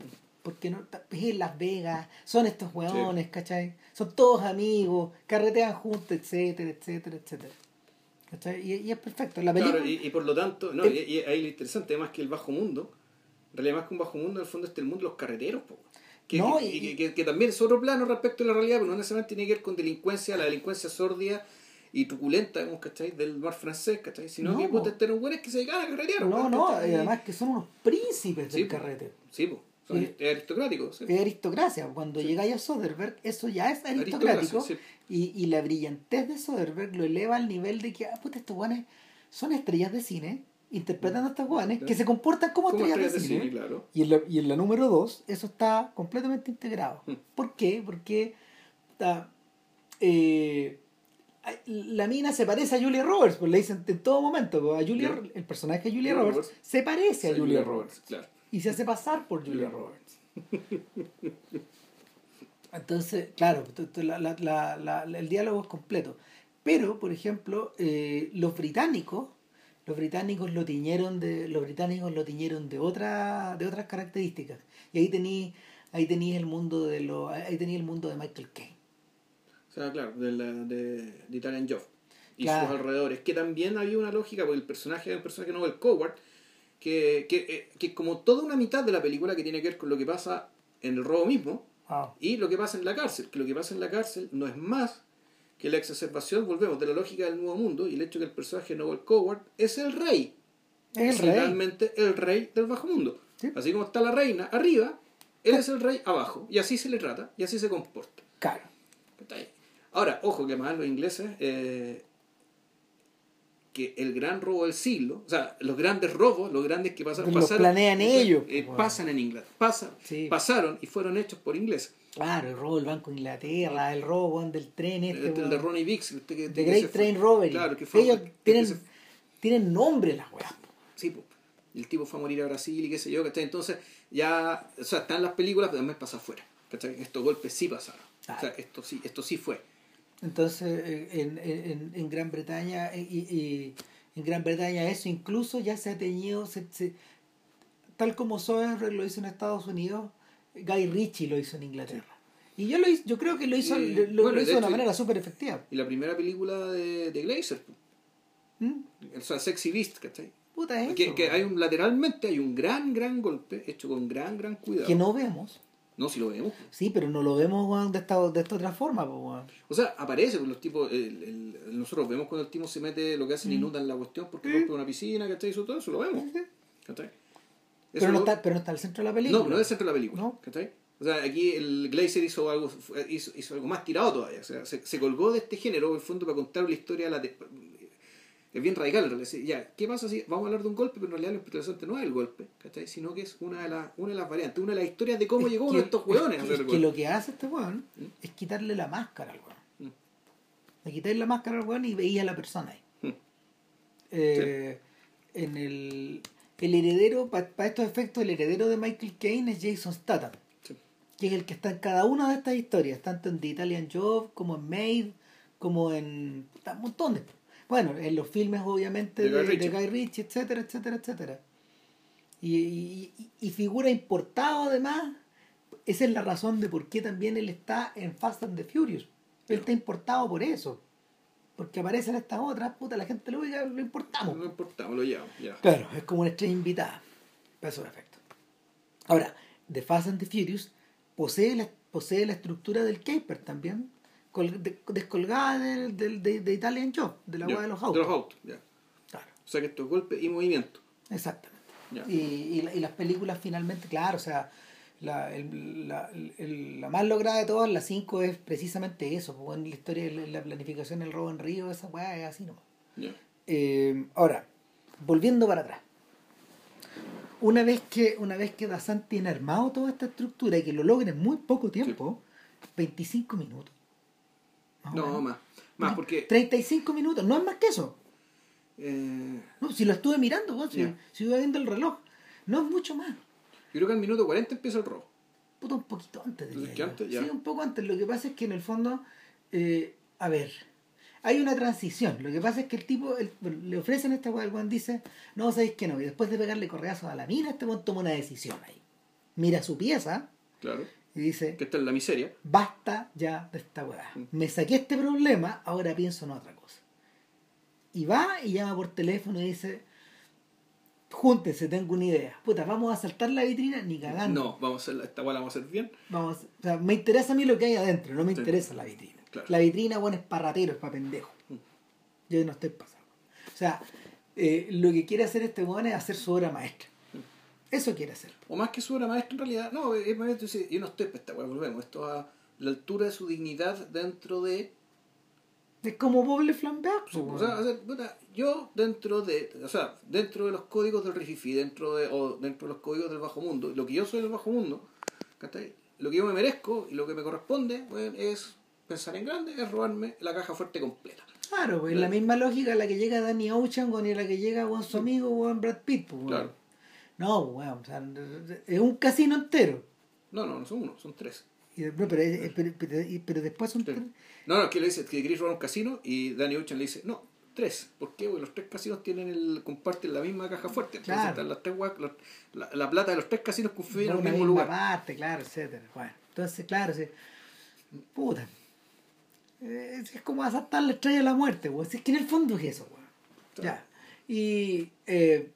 Porque no, es en Las Vegas, son estos hueones, ¿cachai? Son todos amigos, carretean juntos, etcétera, etcétera, etcétera. ¿Cachai? Y, y es perfecto. La película, Claro, y, y por lo tanto, no, El- y, y ahí lo interesante, además que el bajo mundo, en realidad más que un bajo mundo, en el fondo está el mundo de los carreteros, po. Que, No, que, y- que- también es otro plano respecto a la realidad, pero no necesariamente tiene que ver con delincuencia, la delincuencia sórdida y truculenta, digamos, ¿cachai? Del mar francés, ¿cachai? Sino No, que puta, este eran güeyes que se dedicaban a carretear, no, no, ¿cachai? y además que son unos príncipes Sí, del po. carrete. Sí, po. Son Sí. es aristocrático, sí. Es aristocracia. Cuando Sí. llegáis a Soderbergh, eso ya es aristocrático. Y, y la brillantez de Soderbergh lo eleva al nivel de que, ah, puta, estos guanes son estrellas de cine, interpretando a estos guanes, que se comportan como, Como estrellas, estrellas de, cine. cine, claro. Y en, la, y en la número 2, eso está completamente integrado. Mm. ¿Por qué? Porque está, eh, la mina se parece a Julia Roberts, pues le dicen en todo momento, pues, a Julia, el personaje de Julia Roberts, Roberts. se parece a Julia Roberts y se hace pasar por Julia Julia Roberts. Entonces, claro, la- el diálogo es completo. Pero, por ejemplo, eh, los británicos, los británicos lo tiñeron de, los británicos lo tiñeron de otra, de otras características. Y ahí tení, ahí tení el mundo de lo, ahí tení el mundo de Michael Caine. O sea, claro, de, la, de, de Italian Job y Claro. sus alrededores. Que también había una lógica, porque el personaje es un personaje nuevo, el Coward, que, que, eh, que es como toda una mitad de la película que tiene que ver con lo que pasa en el robo mismo Ah, y lo que pasa en la cárcel. Que lo que pasa en la cárcel no es más que la exacerbación, volvemos, de la lógica del nuevo mundo y el hecho que el personaje Noel Coward es el rey. es el rey. realmente el rey del bajo mundo. Sí. Así como está la reina arriba, él es el rey abajo. Y así se le trata y así se comporta. Claro. Ahora, ojo que además los ingleses, eh, que el gran robo del siglo, o sea, los grandes robos, los grandes que pasaron, Los pasaron, planean ellos, eh, pues, pasan en Inglaterra, pasan, Sí. pasaron y fueron hechos por ingleses. Claro, el robo del Banco de Inglaterra, el robo del tren este. el, de Ronnie que- The Great Train Robbery. Claro, que fue, Ellos que- tienen, se- tienen nombre las weas. Sí, po. el tipo fue a morir a Brasil y qué sé yo, ¿cachai? Entonces, ya, o sea, están las películas, pero también pasa afuera, ¿cachai? Estos golpes sí pasaron. O sea, esto sí, esto sí fue. Entonces, eh, en, en, en Gran Bretaña, eh, y, y en Gran Bretaña eso incluso ya se ha teñido, se, se- tal como Soderbergh lo hizo en Estados Unidos, Guy Ritchie lo hizo en Inglaterra. Y yo lo hice- yo creo que lo hizo, Y, lo, hizo de una manera súper efectiva. Y la primera película de, de Glazer. ¿Mm? o sea, Sexy Beast, ¿cachai? Puta es que, eso, que hay un, lateralmente hay un gran, gran golpe hecho con gran, gran cuidado. que no vemos. No, si lo vemos. Sí, pero no lo vemos de, esta, de esta otra forma. pues. O sea, aparece con los tipos. el- el- nosotros vemos cuando el tipo se mete, lo que hacen, Mm. inundan la cuestión porque rompe una piscina, ¿cachai? Eso, todo eso lo vemos. ¿cachai? Pero no, está, pero no está al centro de la película. No, no es el centro de la película. No. ¿cachai? O sea, aquí el Glazer hizo algo, hizo, hizo algo más tirado todavía. O sea, se, se colgó de este género, en el fondo, para contar la historia. La te- es bien radical, en realidad. Ya, ¿qué pasa si vamos a hablar de un golpe, pero en realidad lo interesante no es el golpe, ¿cachai? Sino que es una de, las una de las variantes, una de las historias de cómo Es llegó que- uno de estos hueones es a que, hacer el es que lo que hace este weón ¿Mm? es quitarle la máscara al weón. Mm. Le quitáis la máscara al weón y veía a la persona ahí. Mm. Eh, En el, el heredero, para estos efectos, el heredero de Michael Caine es Jason Statham, Sí. que es el que está en cada una de estas historias, tanto en The Italian Job, como en Maid, como en un montón de... Bueno, en los filmes obviamente De de, Guy de Ritchie. Guy Ritchie, etcétera, etcétera, etcétera. Y, y, y- y figura importado además, esa es la razón de por qué también él está en Fast and the Furious. Él está importado por eso. Porque aparecen estas otras, puta, la gente lo ubica, lo importamos. No importamos, lo llevamos, ya. Claro, es como una estrella invitada. Peso de efecto. Ahora, The Fast and the Furious posee la, posee la estructura del caper también, col- de- descolgada del, del- de, de Italian Job, de la agua de los De autos. los autos, ya. Claro. O sea que esto es golpe y movimiento. Exactamente. Ya. Y, y, y las películas finalmente, claro, o sea, la, el- la, el- la más lograda de todas, la 5, es precisamente eso. Pues, en la historia de la planificación del robo en Río, esa weá es así nomás. Ya. Eh, ahora, volviendo para atrás. Una vez que una vez que Dazan tiene armado toda esta estructura y que lo logra en muy poco tiempo, 25 minutos. Más No, más. Más porque. 35 minutos, no es más que eso. eh, No, si lo estuve mirando, weón, si, si iba viendo el reloj, no es mucho más. Creo que al minuto 40 empieza el robo. Puta, un poquito antes diría ¿Que antes? Ya. Sí, un poco antes. Lo que pasa es que en el fondo, eh, a ver, hay una transición. Lo que pasa es que el tipo, el- le ofrecen esta weá, el weón dice, no, sabéis que no. Y después de pegarle correazos a la mina, este weón toma una decisión ahí. Mira su pieza Claro. y dice, Que está en la miseria. basta ya de esta weá. Mm. Me saqué este problema, ahora pienso en otra cosa. Y va y llama por teléfono y dice, júntense, tengo una idea. Puta, vamos a saltar la vitrina ni cagando. No, vamos a hacer esta weá la vamos a hacer bien. Vamos, o sea, me interesa a mí lo que hay adentro, no me Sí. interesa la vitrina. Claro. La vitrina, bueno, es para ratero, es para pendejo. Mm. Yo no estoy pasando. O sea, eh, lo que quiere hacer este weón es hacer su obra maestra. Eso quiere hacer. O más que su obra maestra en realidad. No, es dice, yo no estoy para esta weá, volvemos. Esto a la altura de su dignidad dentro de. Es como Boble Flambeau. Sí, o sea, yo dentro de, o sea, dentro de los códigos del Rififi, dentro de, o dentro de los códigos del bajo mundo, lo que yo soy del bajo mundo, lo que yo me merezco y lo que me corresponde, bueno, es pensar en grande, es robarme la caja fuerte completa. Claro, pues, la misma lógica a la que llega Danny Ocean con la que llega weón, su amigo weón, Brad Pitt. pues. Claro. No, pues, weón, o sea, es un casino entero. No, no, no son uno, son tres. Y, de- no, pero, es- pero, pero- después son tres. No, no, que le dice que queréis robar un casino y Danny Ocean le dice, no, tres. ¿Por qué? Porque los tres casinos tienen el, comparten la misma caja fuerte. Entonces Claro. están las tres los- la, la plata de los tres casinos confluyen en el mismo lugar. parte, claro, etcétera. Bueno, entonces, claro, sí. puta. Eh, Es, es como asaltar la estrella de la muerte. Si Es que en el fondo es eso. Claro. Ya. Y eh,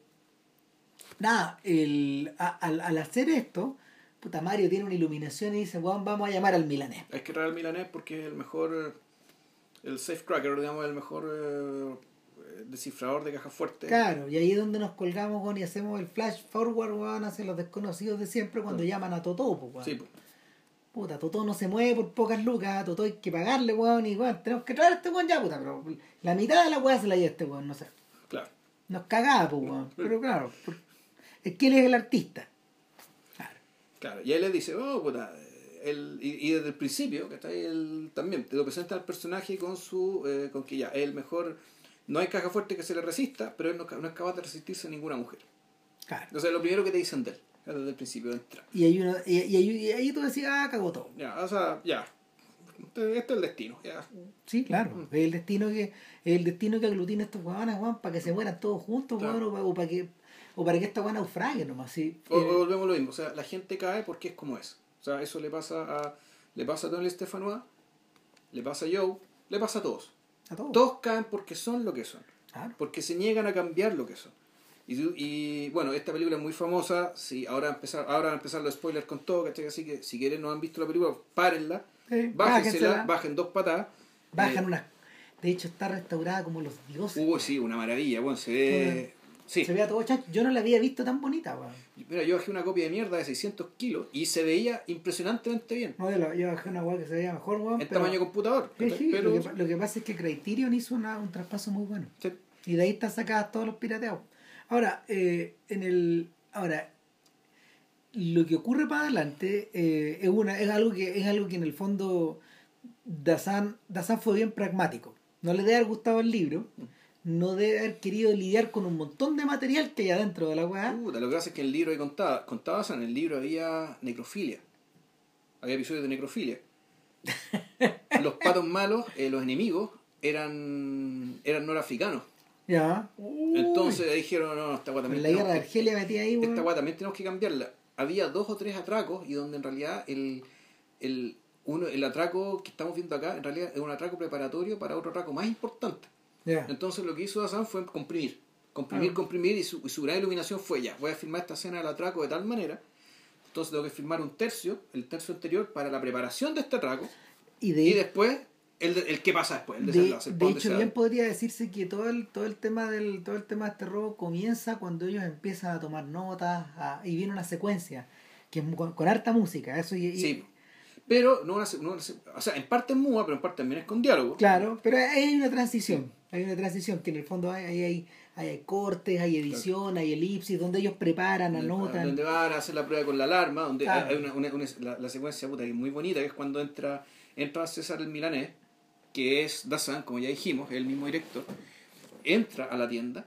nada, el, a- al, al hacer esto, puta Mario tiene una iluminación y dice, weón, vamos a llamar al milanés. Hay que traer al milanés porque es el mejor, el safecracker, digamos, el mejor eh, descifrador de caja fuerte. Claro, y ahí es donde nos colgamos, weón, y hacemos el flash forward, weón, hacia los desconocidos de siempre cuando llaman a Totó, weón. Sí, pues. Puta, Totó no se mueve por pocas lucas, Totó hay que pagarle, weón, y weón, tenemos que traer a este weón ya, puta, pero la mitad de la weá se la lleva este weón, no sé. claro. Nos cagaba, pues, weón. Pero claro, es que él es el artista. Claro. Y él le dice, oh, puta, él, y, y desde el principio, que está ahí, él también te lo presenta al personaje con su, eh, con que ya, el mejor, no hay caja fuerte que se le resista, pero él no, no es capaz de resistirse a ninguna mujer. Claro. Entonces, lo primero que te dicen de él, desde el principio de entrar. Y, hay uno, y, y, ahí- y ahí tú decías, ah, cagó todo. Ya, o sea, ya, este, este es el destino, ya. Sí, claro. Es el destino que, es el destino que aglutina a estos weones, weón, para que se mueran todos juntos, Claro. weón, o para que, o para que esta weón naufrague nomás, sí. O, Eh, o volvemos a lo mismo, o sea, la gente cae porque es como es. O sea, eso le pasa a, le pasa a Stefanois, le pasa a Joe, le pasa a todos. a todos. Todos caen porque son lo que son. Claro. porque se niegan a cambiar lo que son. Y, bueno, esta película es muy famosa, si ahora empezar, ahora van a empezar los spoilers con todo, ¿cachai? Así que si quieren no han visto la película, párenla, Sí, bájensela, bajen dos patadas. Bajan Eh, unas. De hecho, está restaurada como los dioses. Hubo, sí, una maravilla, bueno, se ve... Sí, Se veía todo chacho. Yo no la había visto tan bonita, weón. mira, yo bajé una copia de mierda de 600 kilos y se veía impresionantemente bien, No, yo, bajé una weá que se veía mejor, weón. en pero- tamaño computador. Sí, ¿cachai? sí, Pero, lo, que, lo que pasa es que Criterion hizo una- un traspaso muy bueno. sí, Y de ahí están sacadas todos los pirateados. Ahora, eh, en el. Ahora, lo que ocurre para adelante eh, es una, es algo que, es algo que en el fondo Dazan, Dazan fue bien pragmático. No le debe haber gustado el libro, no debe haber querido lidiar con un montón de material que hay adentro de la weá. Puta, lo que pasa es que en el libro ahí contaba, contaba en el libro había necrofilia. Había episodios de necrofilia. los patos malos, eh, los enemigos, eran eran norafricanos. Ya. Uy. Entonces dijeron, no, no, esta guata En también, la guerra de Argelia metía ahí, esta guata también tenemos que cambiarla. Había dos o tres atracos y donde en realidad el, el, uno, el atraco que estamos viendo acá en realidad es un atraco preparatorio para otro atraco más importante. Entonces lo que hizo Hassan fue comprimir. Comprimir, Ah. comprimir y su, y su gran iluminación fue ya, voy a filmar esta escena del atraco de tal manera. Entonces tengo que filmar un tercio, el tercio anterior, para la preparación de este atraco. Y de Y después el, el qué pasa después, el De, desenlace. de dónde hecho, bien podría decirse que todo el, todo el tema del, todo el tema de este robo comienza cuando ellos empiezan a tomar notas a- y viene una secuencia que es con, con harta música, eso y, y- Sí. Pero, no una, no una- o sea, en parte es muda, pero en parte también es con diálogo. claro, pero ahí hay una transición, hay una transición que en el fondo hay, hay, hay, hay cortes, hay edición, hay elipsis, donde ellos preparan, anotan. Donde van a hacer la prueba con la alarma, donde Claro. hay una, una- una- la, la secuencia puta, que es muy bonita, que es cuando entra, entra César el Milanés, que es Dazan, como ya dijimos, es el mismo director, entra a la tienda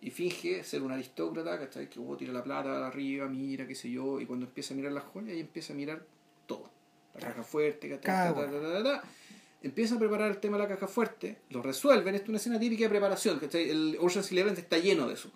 y finge ser un aristócrata, ¿cachai? Que oh, tira la plata arriba, mira, qué sé yo, y cuando empieza a mirar las joyas, y empieza a mirar todo. La caja fuerte. Ta, ta, ta, ta, ta. Empieza a preparar el tema de la caja fuerte, lo resuelven, esto es una escena típica de preparación, ¿cachai? El Ocean's Eleven está lleno de eso.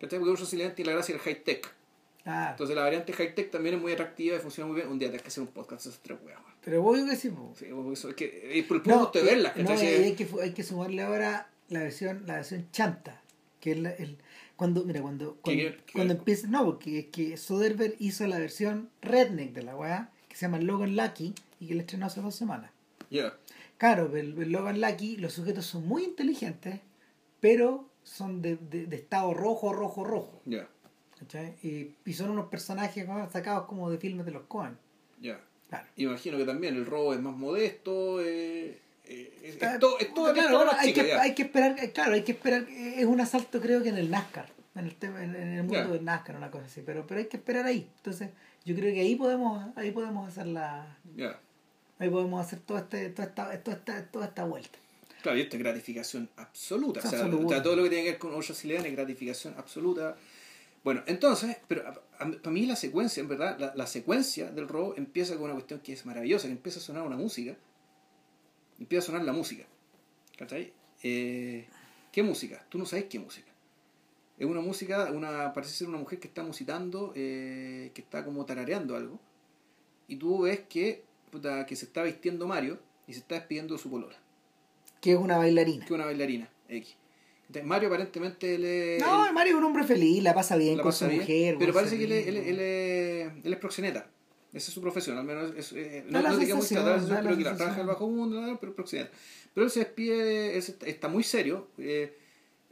¿cachai? Porque Ocean's Eleven tiene la gracia del high-tech. Claro. Entonces la variante high-tech también es muy atractiva y funciona muy bien. Un día tienes que hacer un podcast de esas tres weas. pero voy que sí, po. Sí, eso es que, es por el puro gusto de verlas. no, ¿cachai? y Sí. hay que, hay que sumarle ahora la versión, la versión chanta, que es la- el, cuando, mira, cuando, cuando, qué- qué- cuando empieza, no, porque es que Soderbergh hizo la versión redneck de la weá, que se llama Logan Lucky, y que la estrenó hace dos semanas. Ya. Claro, el, el Logan Lucky, los sujetos son muy inteligentes, pero son de, de, de estado rojo, rojo, rojo. ¿cachai? Y, y son unos personajes sacados como de filmes de los Coen. Ya. Claro. Imagino que también el robo es más modesto. Eh, eh, es, Está- es todo, es todo, es claro, bueno, hay, que, ya. hay que esperar, eh, claro, hay que esperar, eh, es un asalto creo que en el NASCAR, en el tema, en, en el mundo del NASCAR, una cosa así, pero, pero hay que esperar ahí. Entonces, yo creo que ahí podemos, ahí podemos hacer la, ahí podemos hacer toda este, toda esta, toda esta, toda esta vuelta. Claro, y esto es gratificación absoluta. Es O sea, absoluta. o sea, todo lo que tiene que ver con Eleven es gratificación absoluta. Bueno, entonces, pero para mí la secuencia, en verdad, la, la secuencia del robo empieza con una cuestión que es maravillosa, que empieza a sonar una música. Empieza a sonar la música. ¿Cachai? Eh, ¿Qué música? Tú no sabes qué música. Es una música, una parece ser una mujer que está musitando, eh, que está como tarareando algo. Y tú ves que, puta, que se está vistiendo Mario y se está despidiendo de su polola Que es una bailarina. que una bailarina X. Entonces, Mario aparentemente él es, No, él Mario es un hombre feliz, la pasa bien la con pasa su bien, mujer. pero parece que él, es- él, él es, él es proxeneta. Esa es su profesión, al menos es, es- Da no, no digamos que la pero que la trabaja el bajo mundo, pero es proxeneta. Pero él se despide, está muy serio eh,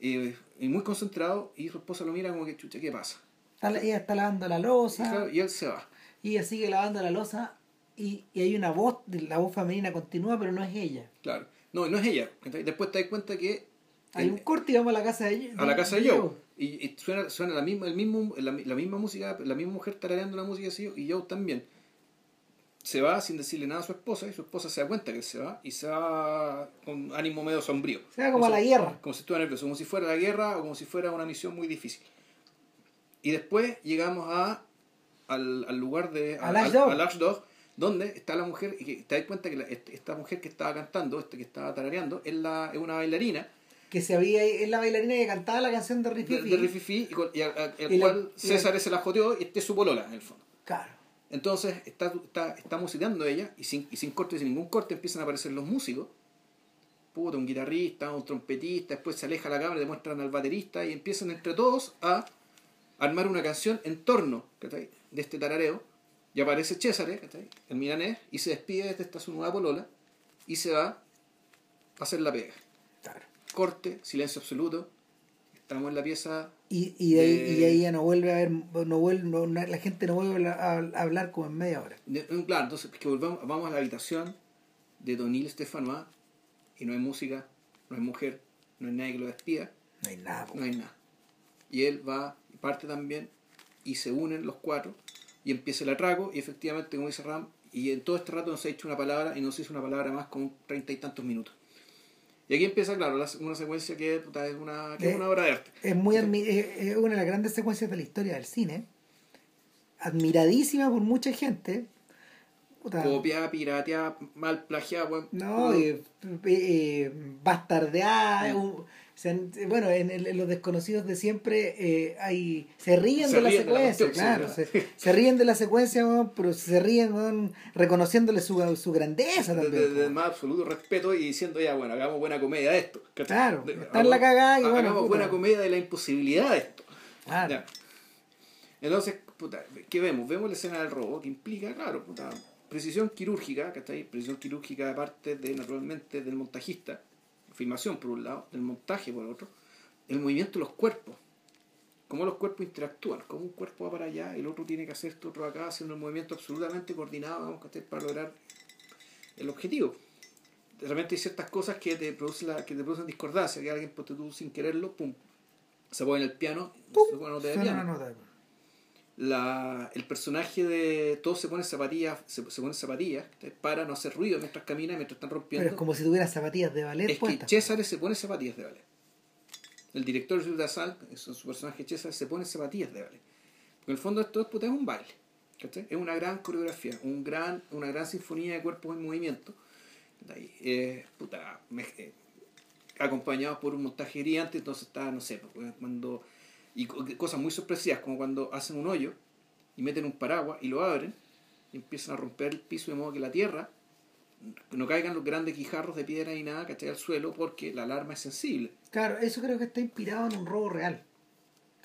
eh, y muy concentrado y su esposa lo mira como que, chucha, ¿qué pasa? Ella está lavando la Y, losa. claro, y él se va. Y ella sigue lavando la losa y, y hay una voz, la voz femenina continúa, pero no es ella. Claro. No, no es ella. Después te das cuenta que Hay un corte y vamos a la casa de ella. a la casa de Joe. Y, y suena, suena la misma, el mismo, la, la misma música, la misma mujer tarareando la música así, y Joe también. Se va sin decirle nada a su esposa, y su esposa se da cuenta que él se va, y se va con ánimo medio sombrío. Se va como a la guerra. Como si estuviera nervioso, como si fuera la guerra o como si fuera una misión muy difícil. Y después llegamos a, al, al lugar de. Al al Ashdod, donde está la mujer, y que te das cuenta que la- esta mujer que estaba cantando, este que estaba tarareando, es, la, es una bailarina Que se había, es la bailarina que cantaba la canción de Riffy. de, de Rififi, y, con- y al, al- el Y la- cual y César se la joteó y este es su polola en el fondo. Claro. Entonces está, está, está musicando ella y sin, y sin corte y sin ningún corte empiezan a aparecer los músicos. Puta, un guitarrista, un trompetista, después se aleja la cámara y te muestran al baterista y empiezan entre todos a armar una canción en torno de este tarareo. Y aparece César, el milanés, y se despide de esta su nueva polola y se va a hacer la pega. Corte, silencio absoluto. Estamos en la pieza Y, y, de ahí, De- y de ahí ya no vuelve a ver, no vuelve, no- la gente no vuelve a, hablar como en media hora. De- eh, Claro, entonces que volvamos, vamos a la habitación de Donil Stefanois y no hay música, no hay mujer, no hay nadie que lo despida, No hay nada. no hay nada. Y él va, parte también, y se unen los cuatro, y empieza el atraco, y efectivamente, como dice Ram, y en todo este rato no se ha dicho una palabra, y no se hizo una palabra más con treinta y tantos minutos. Y aquí empieza, claro, la- una secuencia que puta, es una, que es Eh, una obra de arte. Es, muy es, una de las grandes secuencias de la historia del cine. Admiradísima por mucha gente. Puta, Copia, piratea, mal plagiada, weón. No, eh, eh, bastardeada. Un- se han- bueno, en, los desconocidos de siempre eh, hay se ríen Se de la ríen de la secuencia, claro. se, se ríen de la secuencia, pero se ríen reconociéndole su, su grandeza Desde también. el po. más absoluto respeto y diciendo ya, bueno, hagamos buena comedia de esto. Claro, De- está en la cagada y hagamos bueno, puta. buena comedia de la imposibilidad de esto. Claro. Ya. Entonces, puta, ¿qué vemos? Vemos la escena del robo que implica, claro, puta, precisión quirúrgica, ¿cachai? Precisión quirúrgica aparte de, naturalmente, del montajista, filmación por un lado, del montaje por otro, el movimiento de los cuerpos, cómo los cuerpos interactúan, cómo un cuerpo va para allá y el otro tiene que hacer esto otro acá, haciendo un movimiento absolutamente coordinado. Para lograr el objetivo. De repente hay ciertas cosas que te producen, la, que te producen discordancia, que alguien, pues, tú sin quererlo, pum, se pone en el piano, ¡Pum! se pone nota de piano. La, el personaje de todos se pone zapatillas se, se pone zapatillas ¿cachai? para no hacer ruido mientras camina mientras están rompiendo Pero es como si tuviera zapatillas de ballet es que. César se pone zapatillas de ballet el director Jules Dasal su personaje César se pone zapatillas de ballet porque en el fondo esto es, puta, es un baile ¿cachai? es una gran coreografía un gran, una gran sinfonía de cuerpos en movimiento. Eh, puta, me- eh, acompañados por un montaje brillante entonces está no sé pues, cuando y co- cosas muy sorpresivas como cuando hacen un hoyo y meten un paraguas y lo abren y empiezan a romper el piso de modo que la tierra no caigan los grandes guijarros de piedra y nada ¿cachai? al suelo porque la alarma es sensible Claro, eso creo que está inspirado en un robo real.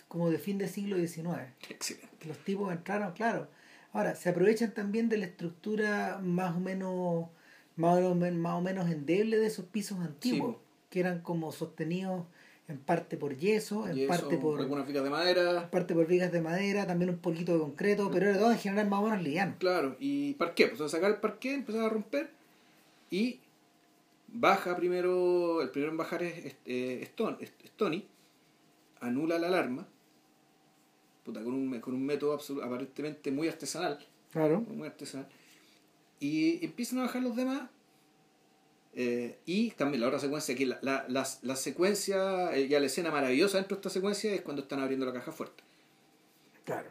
Como de fin del siglo XIX. excelente Los tipos entraron, claro. Ahora, se aprovechan también de la estructura más o menos más o menos, más o menos endeble de esos pisos antiguos, Sí. que eran como sostenidos en parte por yeso, en y eso, parte por algunas vigas de madera en parte por vigas de madera, también un poquito de concreto, pero era todo en general más o menos liviano. claro y parqué pues a sacar el parqué empezar a romper y baja primero el primero en bajar es, eh, es Ton- es- es Tony anula la alarma puta, con, un, con un método absolu- aparentemente muy artesanal Claro. muy artesanal. Y empiezan a bajar los demás. Eh, y también la otra secuencia, que la, la, la, la secuencia, eh, ya la escena maravillosa dentro de esta secuencia es cuando están abriendo la caja fuerte. Claro.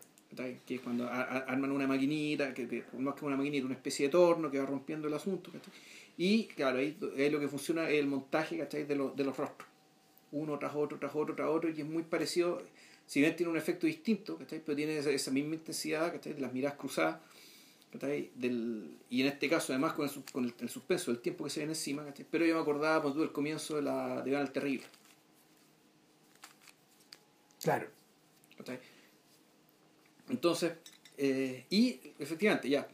Que es cuando a- a- arman una maquinita, que, que más que una maquinita, una especie de torno que va rompiendo el asunto. ¿cachai? Y claro, ahí es lo que funciona es el montaje ¿cachai? De, los de los rostros. Uno tras otro, tras otro, tras otro, y es muy parecido. Si bien tiene un efecto distinto, ¿cachai? pero tiene esa, esa misma intensidad ¿cachai? de las miradas cruzadas. Y en este caso, además, con el, con el, el suspenso del tiempo que se viene encima. ¿cachai? Pero yo me acordaba pues, del comienzo de la de Iván el Terrible. Claro. ¿cachai? Entonces, eh, y efectivamente, ya,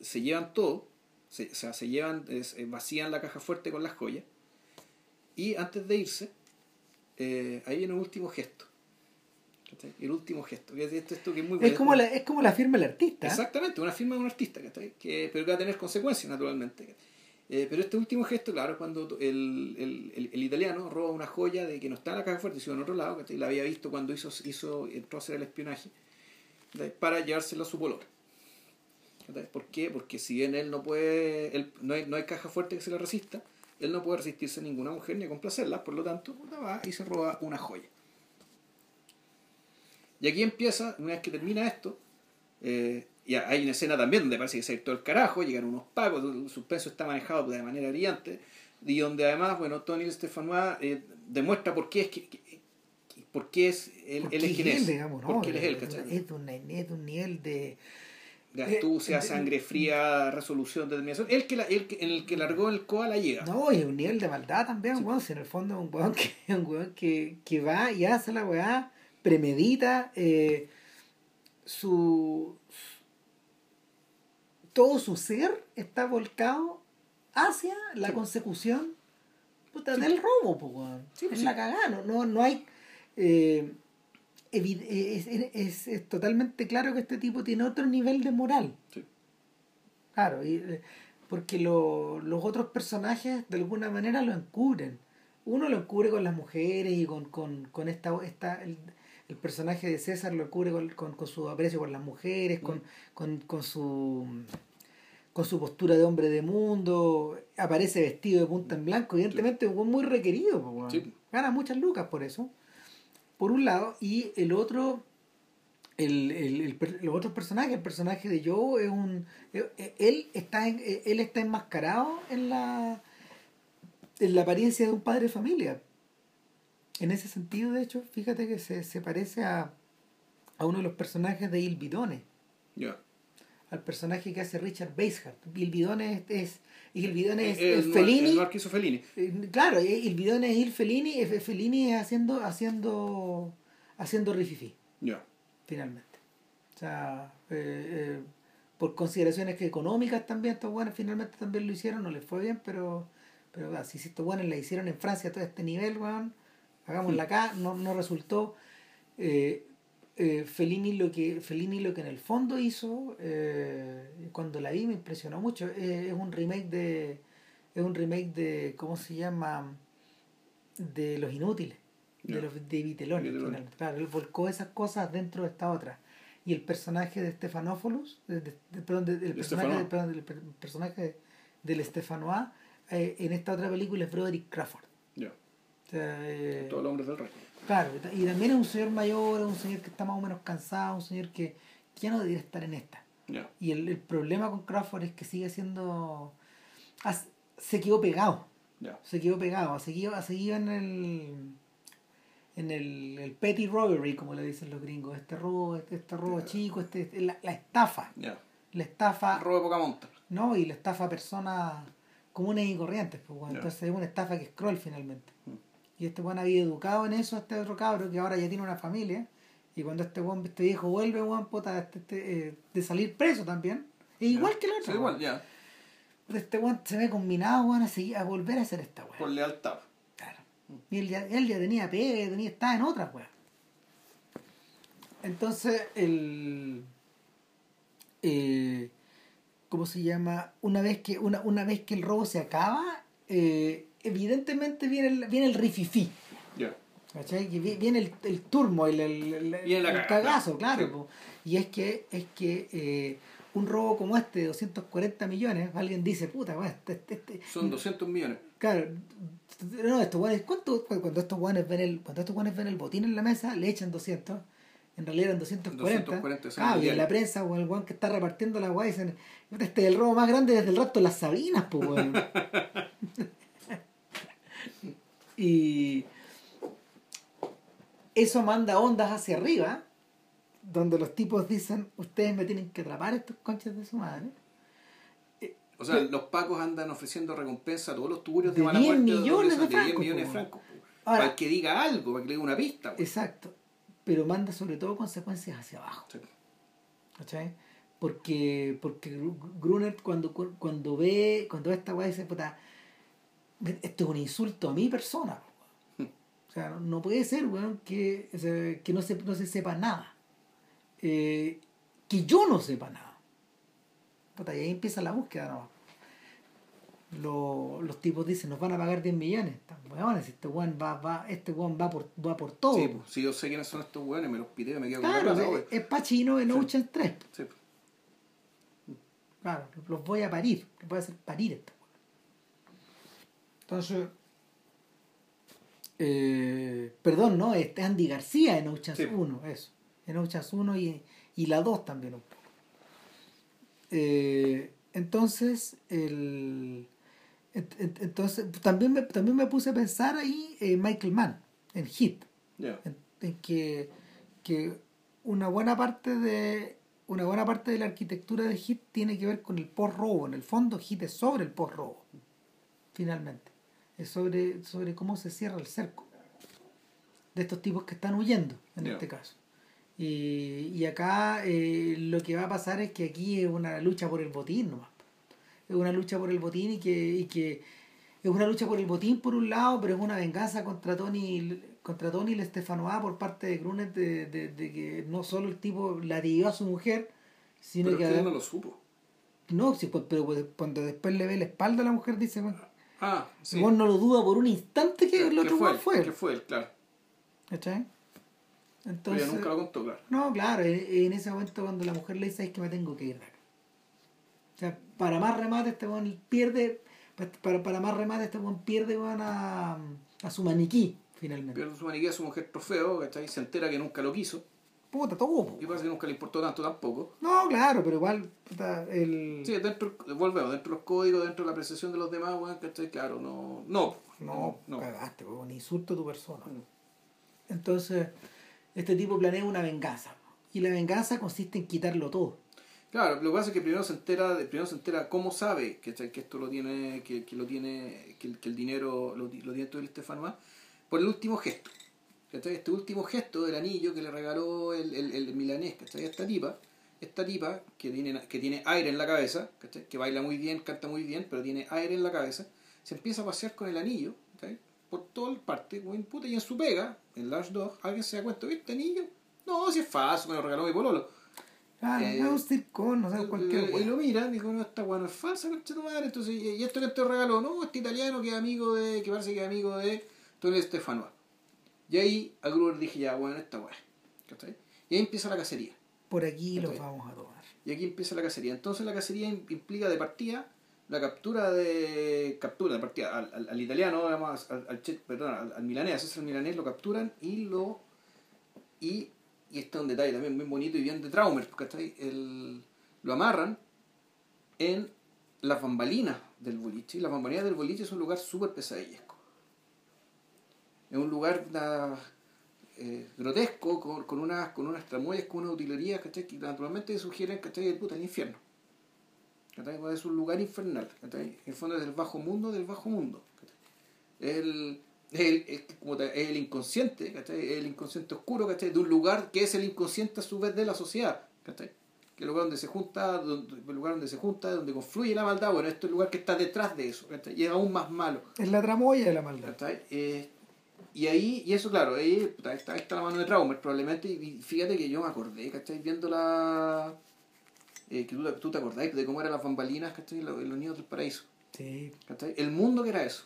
se llevan todo, se, o sea, se llevan, es- eh, vacían la caja fuerte con las joyas, y antes de irse, eh, ahí viene un último gesto. ¿Cachai? El último gesto, que es esto, esto que es muy Es como la, es como la firma del artista. Exactamente, una firma de un artista, ¿cachai? Que, pero que va a tener consecuencias, naturalmente. Eh, pero este último gesto, claro, es cuando el, el, el, el italiano roba una joya de que no está en la caja fuerte, sino en otro lado, ¿cachai? La había visto cuando hizo, hizo entró a hacer el espionaje, ¿cachai? para llevársela a su polor. ¿Por qué? Porque si bien él no puede, él, no, hay, no hay caja fuerte que se le resista, él no puede resistirse a ninguna mujer ni a complacerla, por lo tanto, va y se roba una joya. Y aquí empieza, una vez que termina esto, eh, ya hay una escena también donde parece que se ha todo el carajo, llegan unos pagos, el suspenso está manejado de manera brillante, y donde además, bueno, Tony Stefanois eh, demuestra por qué es que, que- por qué es él, él es quien es, digamos, ¿no? porque él es él, ¿cachai? Es de un, es de un nivel de. de eh, astucia, eh, sangre fría, resolución, determinación, el que, la, el que en el que largó el coa la llega. No, y un nivel de maldad también, Sí. weón. Si en el fondo es un weón que, un weón que, que va y hace la weá, premedita, eh, su, todo su ser está volcado hacia la Sí. consecución puta, Sí. del robo. Sí, pues es la cagada, no, no, no hay. eh, evi- es, es- totalmente claro que este tipo tiene otro nivel de moral. Claro, y, eh, porque lo- los otros personajes de alguna manera lo encubren. Uno lo encubre con las mujeres y con, con, con esta, esta el, el personaje de César lo encubre con, con, con su aprecio por las mujeres, con, con, con su con su postura de hombre de mundo, aparece vestido de punta en blanco, evidentemente un muy requerido. Sí. gana muchas lucas por eso, por un lado, y el otro, el, el, el los otros personajes, el personaje de Joe es un, eh, él está en- eh, él está enmascarado en la en la apariencia de un padre de familia. En ese sentido, de hecho, fíjate que se, se parece a, a uno de los personajes de Il Bidone Ya. al personaje que hace Richard Basehart. Il Bidone es, es Il Bidone es, El, es el, Fellini. el hizo Fellini. Eh, Claro, eh, Il Bidone es Il Fellini, eh, Fellini es haciendo haciendo haciendo rififi, Ya. finalmente. O sea, eh, eh, por consideraciones que económicas también estos buenos finalmente también lo hicieron, no les fue bien, pero pero si estos buenos la hicieron en Francia a todo este nivel, weón, hagámosla acá, no, no resultó. Eh, eh, Fellini lo que Fellini lo que en el fondo hizo eh, cuando la vi me impresionó mucho. Es un remake de es un remake de cómo se llama de los inútiles de los de Viteloni claro él volcó esas cosas dentro de esta otra. Y el personaje de Stephanopoulos de, perdón, el personaje, perdón, del personaje del eh, en esta otra película es Broderick Crawford ya eh, todos los hombres del rey claro y también es un señor mayor es un señor que está más o menos cansado un señor que, ya no debería estar en esta y el, el, problema con Crawford es que sigue siendo se quedó pegado se quedó pegado se quedó, seguido en el en el, el, petty robbery, como le dicen los gringos, este robo, este, este robo chico, este, la, la estafa. La estafa. El robo de poca monta. No, y la estafa a personas comunes y corrientes. Pues, Entonces es una estafa que scroll finalmente. Mm. Y este buen había educado en eso a este otro cabro que ahora ya tiene una familia. Y cuando este buen, este viejo vuelve, buen puta, este, este, eh, de salir preso también. Es igual que el otro. igual, ya. Este buen se ve combinado, a, seguir, a volver a hacer esta weá. Por lealtad. Y él ya, él ya tenía pega, tenía, estaba en otra weá. Entonces, el. Eh, ¿Cómo se llama? Una vez que, una, una vez que el robo se acaba, eh, evidentemente viene el, viene el rififi. ¿Cachai? viene el, el turmo, el, el, el, cagazo, claro. Y es que, es que eh, un robo como este de 240 millones, alguien dice, puta, este, este, este, Son 200 millones. Claro, no, estos guanes, ¿cuánto, cuando estos guanes ven el, cuando estos guanes ven el botín en la mesa, le echan 200, en realidad eran 240. 240 ah, y en la prensa, o el guan que está repartiendo la guay dicen, este es el robo más grande desde el rato de las Sabinas, pues weón. y eso manda ondas hacia arriba, donde los tipos dicen, ustedes me tienen que atrapar estos conches de su madre o sea, los pacos andan ofreciendo recompensa a todos los tuburios de, de mala muerte. Millones de, 10 millones de francos. para que diga algo, para que le dé una pista. Exacto. Pero manda sobre todo consecuencias hacia abajo. Sí. ¿Cachai? Porque, porque Gruner cuando, cuando ve cuando ve esta weá dice, puta, esto es un insulto a mi persona. O sea, no puede ser, weón, que, que no, se, no se sepa nada. Eh, que yo no sepa nada y ahí empieza la búsqueda ¿no? los tipos dicen, nos van a pagar 10 millones. Bueno, este weón va, va, este va por, va por todo. Sí, pues, si yo sé quiénes son estos weones, me los pide, me quedo claro, con la es, es Pachino en Ocean 3. Sí. Claro, los voy a parir, los voy a hacer parir esto. Entonces, eh, perdón, no, este es Andy García en Ocean 1, eso. En Ocean 1 y, y la 2 también un poco. Eh, entonces, el, entonces también, me, también me puse a pensar ahí en Michael Mann, en Hit, en, que, que una buena parte de una buena parte de la arquitectura de Hit tiene que ver con el post-robo. En el fondo, Hit es sobre el post-robo, finalmente. Es sobre, sobre cómo se cierra el cerco de estos tipos que están huyendo, en este caso. Y, y acá eh, lo que va a pasar es que aquí es una lucha por el botín nomás. Es una lucha por el botín y que, y que es una lucha por el botín por un lado, pero es una venganza contra Tony contra Tony Stefanoa por parte de Grunet de, de, de, que no solo el tipo la dio a su mujer, sino pero que... no lo supo. No, sí, pues, pero cuando después le ve la espalda a la mujer dice, bueno, ah, sí. no lo duda por un instante que el otro fue, fue. Que fue él, claro. ¿Cachai? Entonces, Pero nunca lo contó, claro. No, claro, en ese momento cuando la mujer le dice es que me tengo que ir O sea, para más remate este buen pierde, para, para más remate este buen pierde van a, a su maniquí, finalmente. Pierde su maniquí a su mujer trofeo, ¿cachai? Se entera que nunca lo quiso. Puta, todo. Y parece que nunca le importó tanto tampoco. No, claro, pero igual, puta, el... Sí, dentro, volvemos, dentro de los códigos, dentro de la apreciación de los demás, ¿cachai? Claro, no, no. No, no. cagaste, un insulto a tu persona. Mm. Entonces este tipo planea una venganza. Y la venganza consiste en quitarlo todo. Claro, lo que pasa es que primero se entera, primero se entera cómo sabe que, que esto lo tiene, que, que lo tiene, que, el dinero lo, lo tiene todo el Estefano por el último gesto. Este último gesto del anillo que le regaló el, el, el milanés, ¿cachai? Esta tipa, esta tipa que tiene, que tiene aire en la cabeza, ¿cachai? que baila muy bien, canta muy bien, pero tiene aire en la cabeza, se empieza a pasear con el anillo ¿cachai? por toda el parte, muy puta, y en su pega, en Large Dog, alguien se da cuenta, ¿viste anillo? No, si es falso, me lo regaló mi pololo. Ah, Eh, no, circón, no sé, cualquier y, y lo mira, dijo, no, esta weá no es falsa, concha tu madre. Entonces, y y esto que te regaló, no, este italiano que es amigo de, que parece que es amigo de Tony Stefano. Y ahí a Gruber dije, ya, bueno, esta weá. Y ahí empieza la cacería. Por aquí los vamos a tomar. Y aquí empieza la cacería. Entonces la cacería im- implica de partida la captura de. captura de partida al, al, al italiano, digamos, al, al che- perdón, al, al milanés, milanés, lo capturan y lo. y. y este es un detalle también muy bonito y bien de Traumer, ¿cachai? El, lo amarran en las bambalinas del boliche. Y las bambalinas del boliche es un lugar súper pesadillesco. Es un lugar da- eh, grotesco, con, con, unas, con unas tramoyas, con unas utilerías, ¿cachai? Que naturalmente sugieren, ¿cachai? El puta, el infierno. ¿cachai? Pues Es un lugar infernal, ¿cachai? En el fondo es el bajo mundo del bajo mundo. ¿cachai? El, el, es como te- el inconsciente, ¿cachai? El inconsciente oscuro, ¿cachai? De un lugar que es el inconsciente a su vez de la sociedad, ¿cachai? Que es el lugar donde se junta, donde, el lugar donde se junta, donde confluye la maldad, bueno, esto es el lugar que está detrás de eso, ¿cachai? Y es aún más malo. Es la tramoya de la maldad. ¿cachai? Eh, y ahí, y eso claro, ahí, está, está la mano de Traumer probablemente, y fíjate que yo me acordé, ¿cachai? Viendo la... eh, que tú, tú te acordás de cómo eran las bambalinas, ¿cachai? Los, los niños del paraíso, Sí. ¿cachai? El mundo que era eso,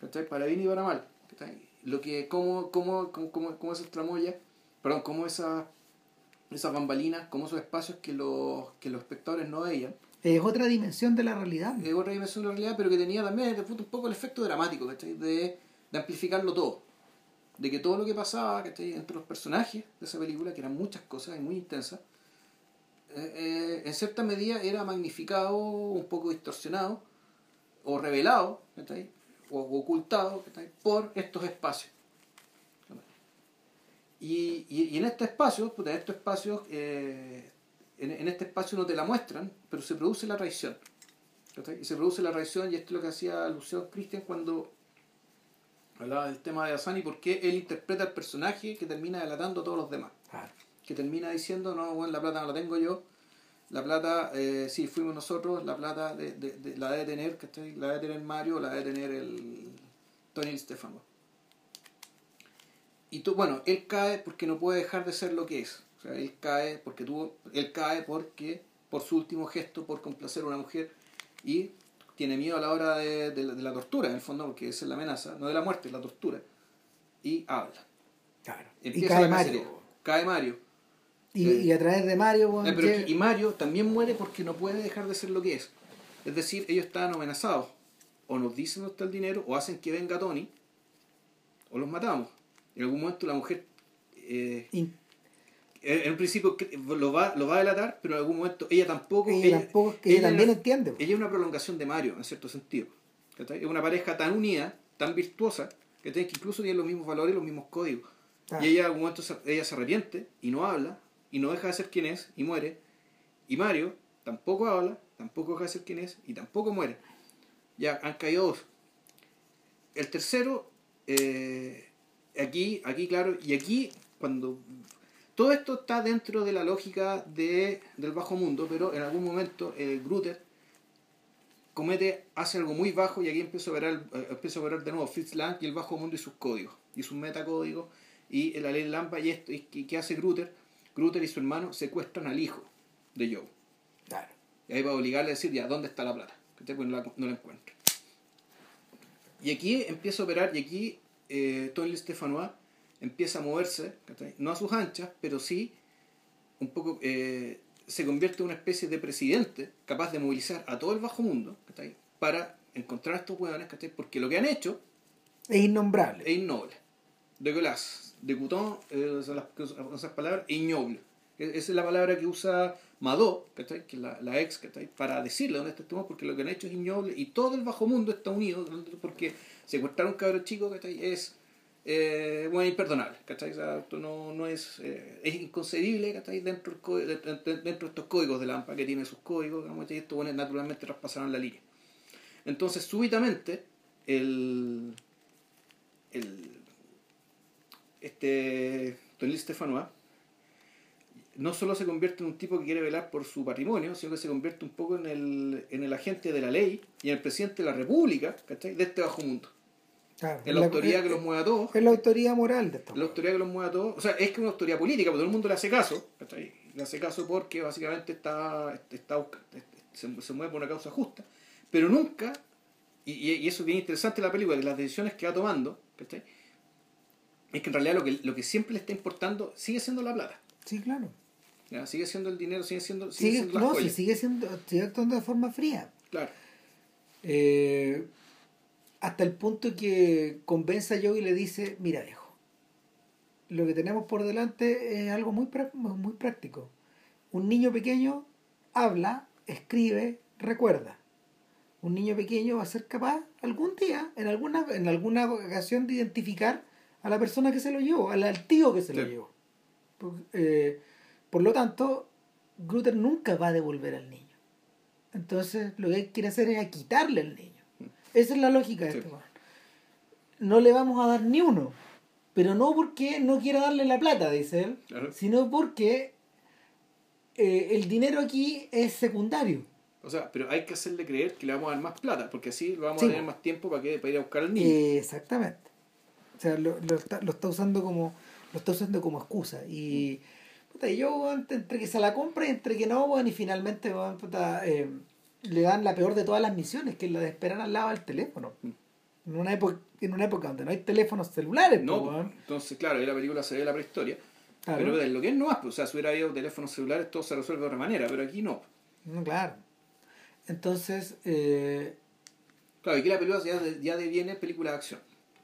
¿cachai? Para bien y para mal, ¿cachai? Lo que, cómo, cómo, cómo, cómo, cómo esas tramoyas, perdón, cómo esas, esas bambalinas, cómo esos espacios que los, que los espectadores no veían, Es otra dimensión de la realidad. es otra dimensión de la realidad, pero que tenía también desde un poco el efecto dramático, ¿cachai? De, de amplificarlo todo. De que todo lo que pasaba, ¿cachai? Entre los personajes de esa película, que eran muchas cosas y muy intensas, eh, eh, en cierta medida era magnificado, un poco distorsionado, o revelado. O, ocultado. Por estos espacios. Y, y, y en este espacio, puta, en estos espacios, eh, en, en este espacio no te la muestran, pero se produce la traición. Y se produce la traición, y esto es lo que hacía Lucio Christian cuando hablaba del tema de Asani, porque él interpreta el personaje que termina delatando a todos los demás. Claro. Que termina diciendo, no, bueno, la plata no la tengo yo, la plata, eh, sí, fuimos nosotros, la plata de, de- de- la debe tener, ¿cachai? La debe tener Mario, la debe tener el Tony Stefano. Y tú, bueno, él cae porque no puede dejar de ser lo que es. O sea, él cae porque tuvo, él cae porque, por su último gesto, por complacer a una mujer, y tiene miedo a la hora de, de la, de la tortura, en el fondo, porque esa es la amenaza, no de la muerte, es la tortura. Y habla. Claro. Y Empieza cae la Mario. Cae Mario. Y, y a través de Mario, Eh, pero y Mario también muere porque no puede dejar de ser lo que es. Es decir, ellos estaban amenazados. O nos dicen dónde está el dinero, o hacen que venga Tony, o los matamos. En algún momento la mujer, eh, in- en un principio lo va, lo va a delatar, pero en algún momento ella tampoco... ella, tampoco, ella también era- entiende. ella es una prolongación de Mario, en cierto sentido. ¿cachai? Es una pareja tan unida, tan virtuosa, que incluso tiene los mismos valores y los mismos códigos. Ah. Y ella en algún momento se, ella se arrepiente y no habla, y no deja de ser quien es, y muere. Y Mario tampoco habla, tampoco deja de ser quien es, y tampoco muere. Ya han caído dos. El tercero, eh, aquí, aquí claro, y aquí cuando... Todo esto está dentro de la lógica de, del bajo mundo, pero en algún momento eh, Grutter comete, hace algo muy bajo y aquí empieza a operar, eh, a operar de nuevo Fritz Lang y el bajo mundo y sus códigos, y sus metacódigos, y la ley Lampa y esto, y que hace Grutter, Grutter y su hermano secuestran al hijo de Joe. Claro. Y ahí va a obligarle a decir, ya, ¿dónde está la plata? Pues no la, no la encuentra. Y aquí empieza a operar, y aquí eh, Tony Stefanois empieza a moverse, no a sus anchas, pero sí un poco eh, se convierte en una especie de presidente capaz de movilizar a todo el bajo mundo para encontrar a estos hueones, porque lo que han hecho Es innombrable. es innoble. De Golas, de Couton, eh, son las, son esas palabras, ignoble. E- Esa es la palabra que usa Madó, que es la, la ex, ¿cachai? para decirle dónde está este porque lo que han hecho es ignoble y todo el bajo mundo está unido, porque secuestrar a un cabro chico ¿cachai? es eh, bueno, imperdonable. ¿cachai? O sea, esto no, no es, eh, es inconcebible ¿cachai? Dentro, de- de- de- dentro de estos códigos de Lampa, que tiene sus códigos, digamos, y estos bueno, naturalmente traspasaron la línea. Entonces, súbitamente, el, el este Tony Stefanois no solo se convierte en un tipo que quiere velar por su patrimonio, sino que se convierte un poco en el, en el agente de la ley y en el presidente de la república, ¿cachai? De este bajo mundo. Claro, En la autoridad que los mueve a todos. Es la autoridad moral de esto. La autoridad que los mueve a todos. O sea, es que es una autoridad política, porque todo el mundo le hace caso. Le hace caso porque básicamente está, está, se, se mueve por una causa justa. Pero nunca, y, eso es bien interesante en la película, que las decisiones que va tomando, ¿cachai? es que en realidad lo que, lo que siempre le está importando sigue siendo la plata. Sí, claro. ¿ya? Sigue siendo el dinero, sigue siendo, sigue Sigue, siendo las no, sí, joyas. sigue siendo, sigue actuando de forma fría. Claro. Eh, hasta el punto que convence a Joe y le dice, mira viejo, lo que tenemos por delante es algo muy, muy práctico. Un niño pequeño habla, escribe, recuerda. Un niño pequeño va a ser capaz algún día, en alguna, en alguna ocasión, de identificar a la persona que se lo llevó, al, al tío que se lo llevó. Por, eh, por lo tanto, Grutter nunca va a devolver al niño. Entonces, lo que él quiere hacer es a quitarle al niño. Esa es la lógica de Sí. este. No le vamos a dar ni uno. Pero no porque no quiera darle la plata, dice él, Claro. sino porque eh, el dinero aquí es secundario. O sea, pero hay que hacerle creer que le vamos a dar más plata, porque así vamos Sí. a tener más tiempo para, que, para ir a buscar al niño. Exactamente. O sea, lo, lo está, lo está usando como lo está usando como excusa. Y puta, y yo entre que se la compra y entre que no, weón, y finalmente puta, eh, le dan la peor de todas las misiones, que es la de esperar al lado del teléfono. En una época, en una época donde no hay teléfonos celulares, No, weón. entonces, claro, ahí la película se ve la prehistoria. Claro. Pero es lo que es no más, pues, o sea, si hubiera habido teléfonos celulares, todo se resuelve de otra manera, pero aquí no. No, claro. Entonces, eh, Claro, aquí la película ya, de- ya deviene película de acción.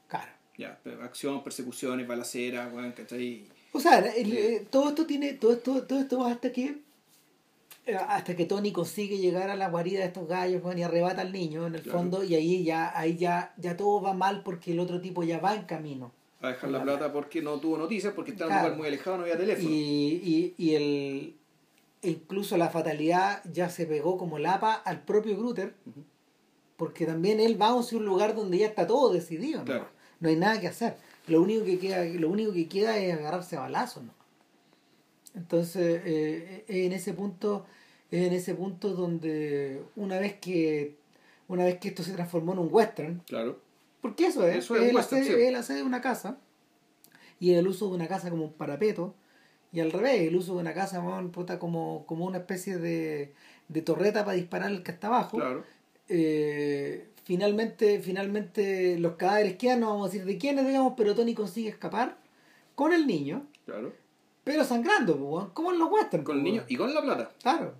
claro. Ya, acción, persecuciones, balaceras, weón, ¿cachai? O sea, el- eh, todo esto tiene, todo esto, todo esto va hasta que hasta que Tony consigue llegar a la guarida de estos gallos y arrebata al niño en el Claro. fondo y ahí ya, ahí ya, ya todo va mal porque el otro tipo ya va en camino. A dejar la plata porque no tuvo noticias, porque estaba en un lugar muy alejado, no había teléfono. Y, y, y el e incluso la fatalidad ya se pegó como lapa al propio Grutter, porque también él va hacia un lugar donde ya está todo decidido, ¿no? Claro. No hay nada que hacer. Lo único que queda, lo único que queda es agarrarse a balazos, ¿no? Entonces, eh, eh, en ese punto, es en ese punto donde una vez que una vez que esto se transformó en un western, Claro. porque eso es, Eso es western, sí. el hacer una casa y el uso de una casa como un parapeto y al revés, el uso de una casa weón, puta, como, como una especie de, de torreta para disparar al que está abajo. Claro. Eh, finalmente, finalmente los cadáveres quedan, no vamos a decir de quiénes, digamos, pero Tony consigue escapar con el niño, Claro. Pero sangrando, pues, como en los western. Con el niño y con la plata. Claro.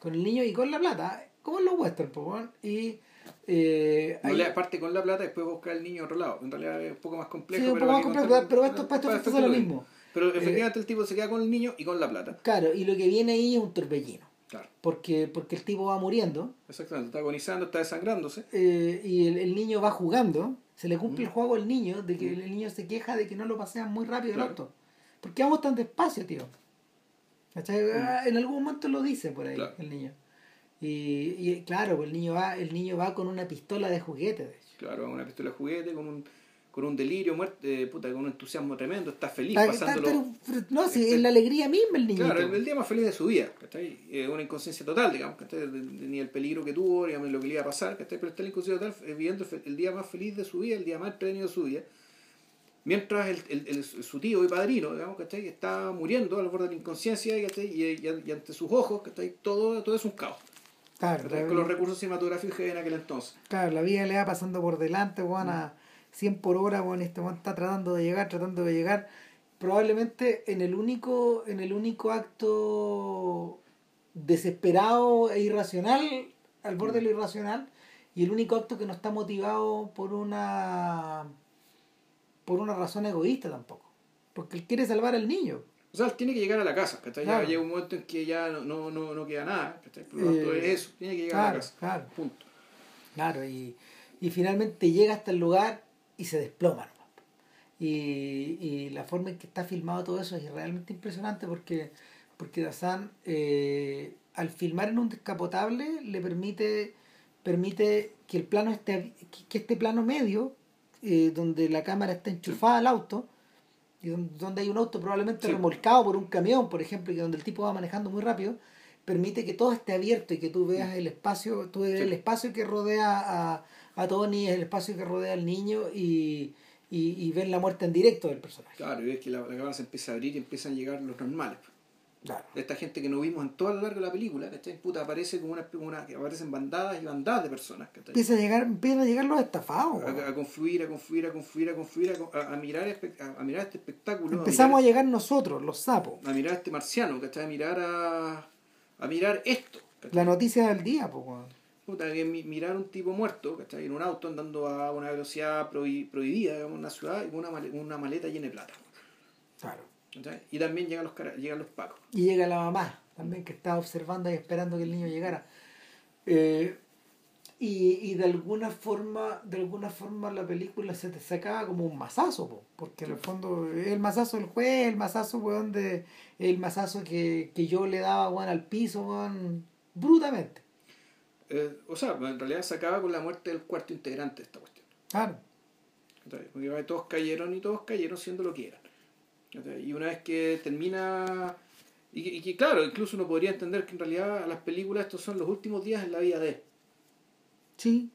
Con el niño y con la plata, como en los western, pues. Y eh, No ahí- le parte con la plata y después buscar al niño a otro lado. En realidad es un poco más complejo. Sí, un pero poco más aquí complejo, contar- pero esto- para esto- esto es lo mismo. Eh, Pero efectivamente el tipo se queda con el niño y con la plata. Claro, y lo que viene ahí es un torbellino. Claro. Porque, porque el tipo va muriendo Exactamente. Está agonizando, está desangrándose. eh, y el, el niño va jugando. Se le cumple Mm. el juego al niño de que el niño se queja de que no lo pasean muy rápido el Claro. auto. ¿Por qué vamos tan despacio, tío? Ah, En algún momento lo dice por ahí. Claro. el niño. Y, y claro, pues el niño va, el niño va con una pistola de juguete, de hecho. Claro, una pistola de juguete, con un, con un delirio, muerte, eh, puta, con un entusiasmo tremendo. Está feliz Está- pasándolo. pero- no, si es la alegría misma el niño. Claro, el, el día más feliz de su vida, ¿cachai? Eh, una inconsciencia total, digamos, ¿cachai? Ni el peligro que tuvo, digamos, ni lo que le iba a pasar, ¿cachai? Pero está la inconsciencia total, viviendo el, el día más feliz de su vida, el día más entretenido de su vida. Mientras el, el- el- su tío y padrino, digamos, ¿cachai? Está muriendo al borde de la inconsciencia. Y, y- y ante sus ojos, ¿cachai? Todo, todo es un caos. Claro, Con los recursos cinematográficos en aquel entonces. Claro, la vida le va pasando por delante, weón, a 100 por hora, weón, este weón está tratando de llegar, tratando de llegar. Probablemente en el único, en el único acto desesperado e irracional, al borde de lo irracional, y el único acto que no está motivado por una por una razón egoísta tampoco. Porque él quiere salvar al niño. O sea, él tiene que llegar a la casa. Ya Claro. llega un momento en que ya no, no, no, no queda nada, lo tanto, Eh, es eso, tiene que llegar a la casa. claro. Punto. Claro, y, y finalmente llega hasta el lugar y se desploma. Y, y la forma en que está filmado todo eso es realmente impresionante porque, porque Dazan, eh, al filmar en un descapotable, le permite, permite que el plano esté, que este plano medio, eh, donde la cámara está enchufada al auto, y donde hay un auto probablemente remolcado por un camión, por ejemplo, y donde el tipo va manejando muy rápido, permite que todo esté abierto y que tú veas el espacio, tú el espacio que rodea a, a Tony, el espacio que rodea al niño y, y, y ven la muerte en directo del personaje. Claro, y ves que la, la cámara se empieza a abrir y empiezan a llegar los normales. Claro. Esta gente que no vimos en todo lo largo de la película, ¿cachai? Puta, aparece como una, una que aparecen bandadas y bandadas de personas, ¿cachai? Empieza a llegar, empiezan a llegar los estafados. A, a, confluir, a confluir, a confluir, a confluir, a, a mirar, a, mirar este espectáculo. Empezamos a, llegar nosotros, los sapos. A mirar a este marciano, ¿cachai? A mirar a, a mirar esto. ¿cachai? La noticia del día, pues, Puta, que mirar un tipo muerto, ¿cachai? En un auto andando a una velocidad prohibida, digamos, en una ciudad y con una una maleta llena de plata. Claro. Y también llegan los, llegan los pacos. Y llega la mamá también que estaba observando y esperando que el niño llegara. Eh, y, y de alguna forma, de alguna forma la película se te sacaba como un mazazo, porque en el fondo el mazazo del juez, el mazazo weón, de, el mazazo que, que yo le daba weón, al piso, weón, brutamente. Eh, o sea, en realidad se acaba con la muerte del cuarto integrante de esta cuestión. Claro. Porque todos cayeron y todos cayeron siendo lo que eran. Y una vez que termina. Y que, claro, incluso uno podría entender que en realidad las películas estos son los últimos días en la vida de. Sí.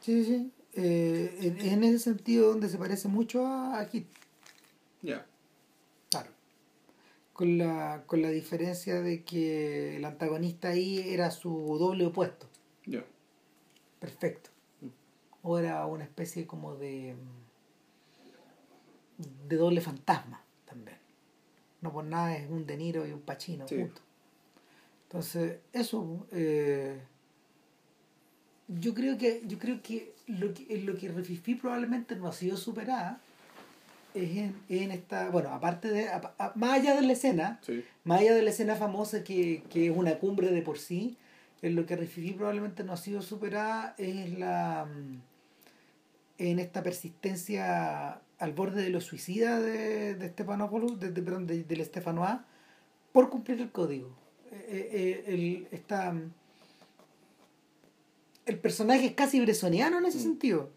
Sí, sí. Eh, en, en, ese sentido donde se parece mucho a, a Kit. Ya. Claro. Con la, con la diferencia de que el antagonista ahí era su doble opuesto. Ya. Perfecto. O era una especie como de de doble fantasma también. No por nada es un De Niro y un Pacino sí. juntos. Entonces, eso eh, yo creo que yo creo que lo que en lo que Refifi probablemente no ha sido superada es en, en esta, bueno, aparte de, a, a, más allá de la escena, sí. más allá de la escena famosa que, que es una cumbre de por sí, en lo que Refifi probablemente no ha sido superada es la en esta persistencia al borde de los suicidas de, de Stefanopoulos, de, de, perdón, de, del Stefanois, por cumplir el código. Eh, eh, el, esta, el personaje es casi bresoniano en ese mm. sentido.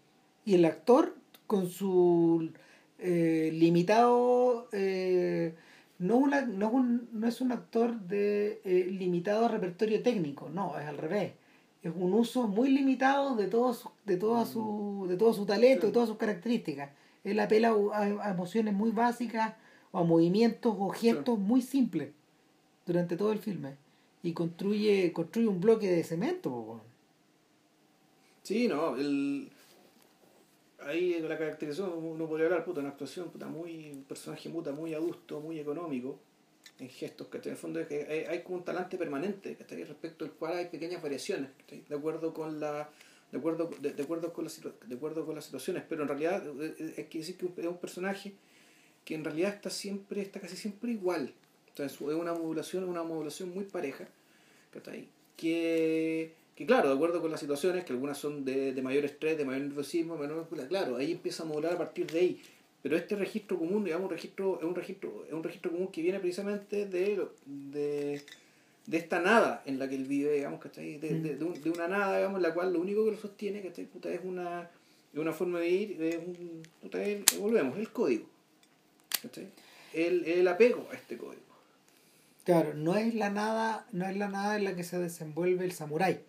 Y el actor, con su eh, limitado. Eh, no, una, no, es un, no es un actor de limitado repertorio técnico, no, es al revés es un uso muy limitado de todo su, de toda su, de todo su talento, de todas sus características. Él apela a, a emociones muy básicas o a movimientos o gestos muy simples durante todo el filme. Y construye, construye un bloque de cemento. Po. Sí, no, el... ahí la caracterización uno podría hablar, puta, una actuación puta, muy, un personaje puta, muy adusto, muy económico en gestos, que en el fondo es que hay, hay, como un talante permanente, que respecto al cual hay pequeñas variaciones, de acuerdo con la de acuerdo de, de, acuerdo con la de acuerdo con las situaciones, pero en realidad hay que decir que es un personaje que en realidad está siempre está casi siempre igual. Entonces es una modulación, una modulación muy pareja, que que claro, de acuerdo con las situaciones, que algunas son de, de mayor estrés, de mayor nerviosismo, menor, claro, ahí empieza a modular a partir de ahí pero este registro común digamos un registro es un registro es un registro común que viene precisamente de, de, de esta nada en la que él vive digamos ¿cachai? De, de, de, un, de, una nada digamos la cual lo único que lo sostiene ¿cachai? Puta, es una es una forma de ir es un, puta, es, volvemos el código ¿cachai? El, el apego a este código claro no es la nada no es la nada en la que se desenvuelve el samurái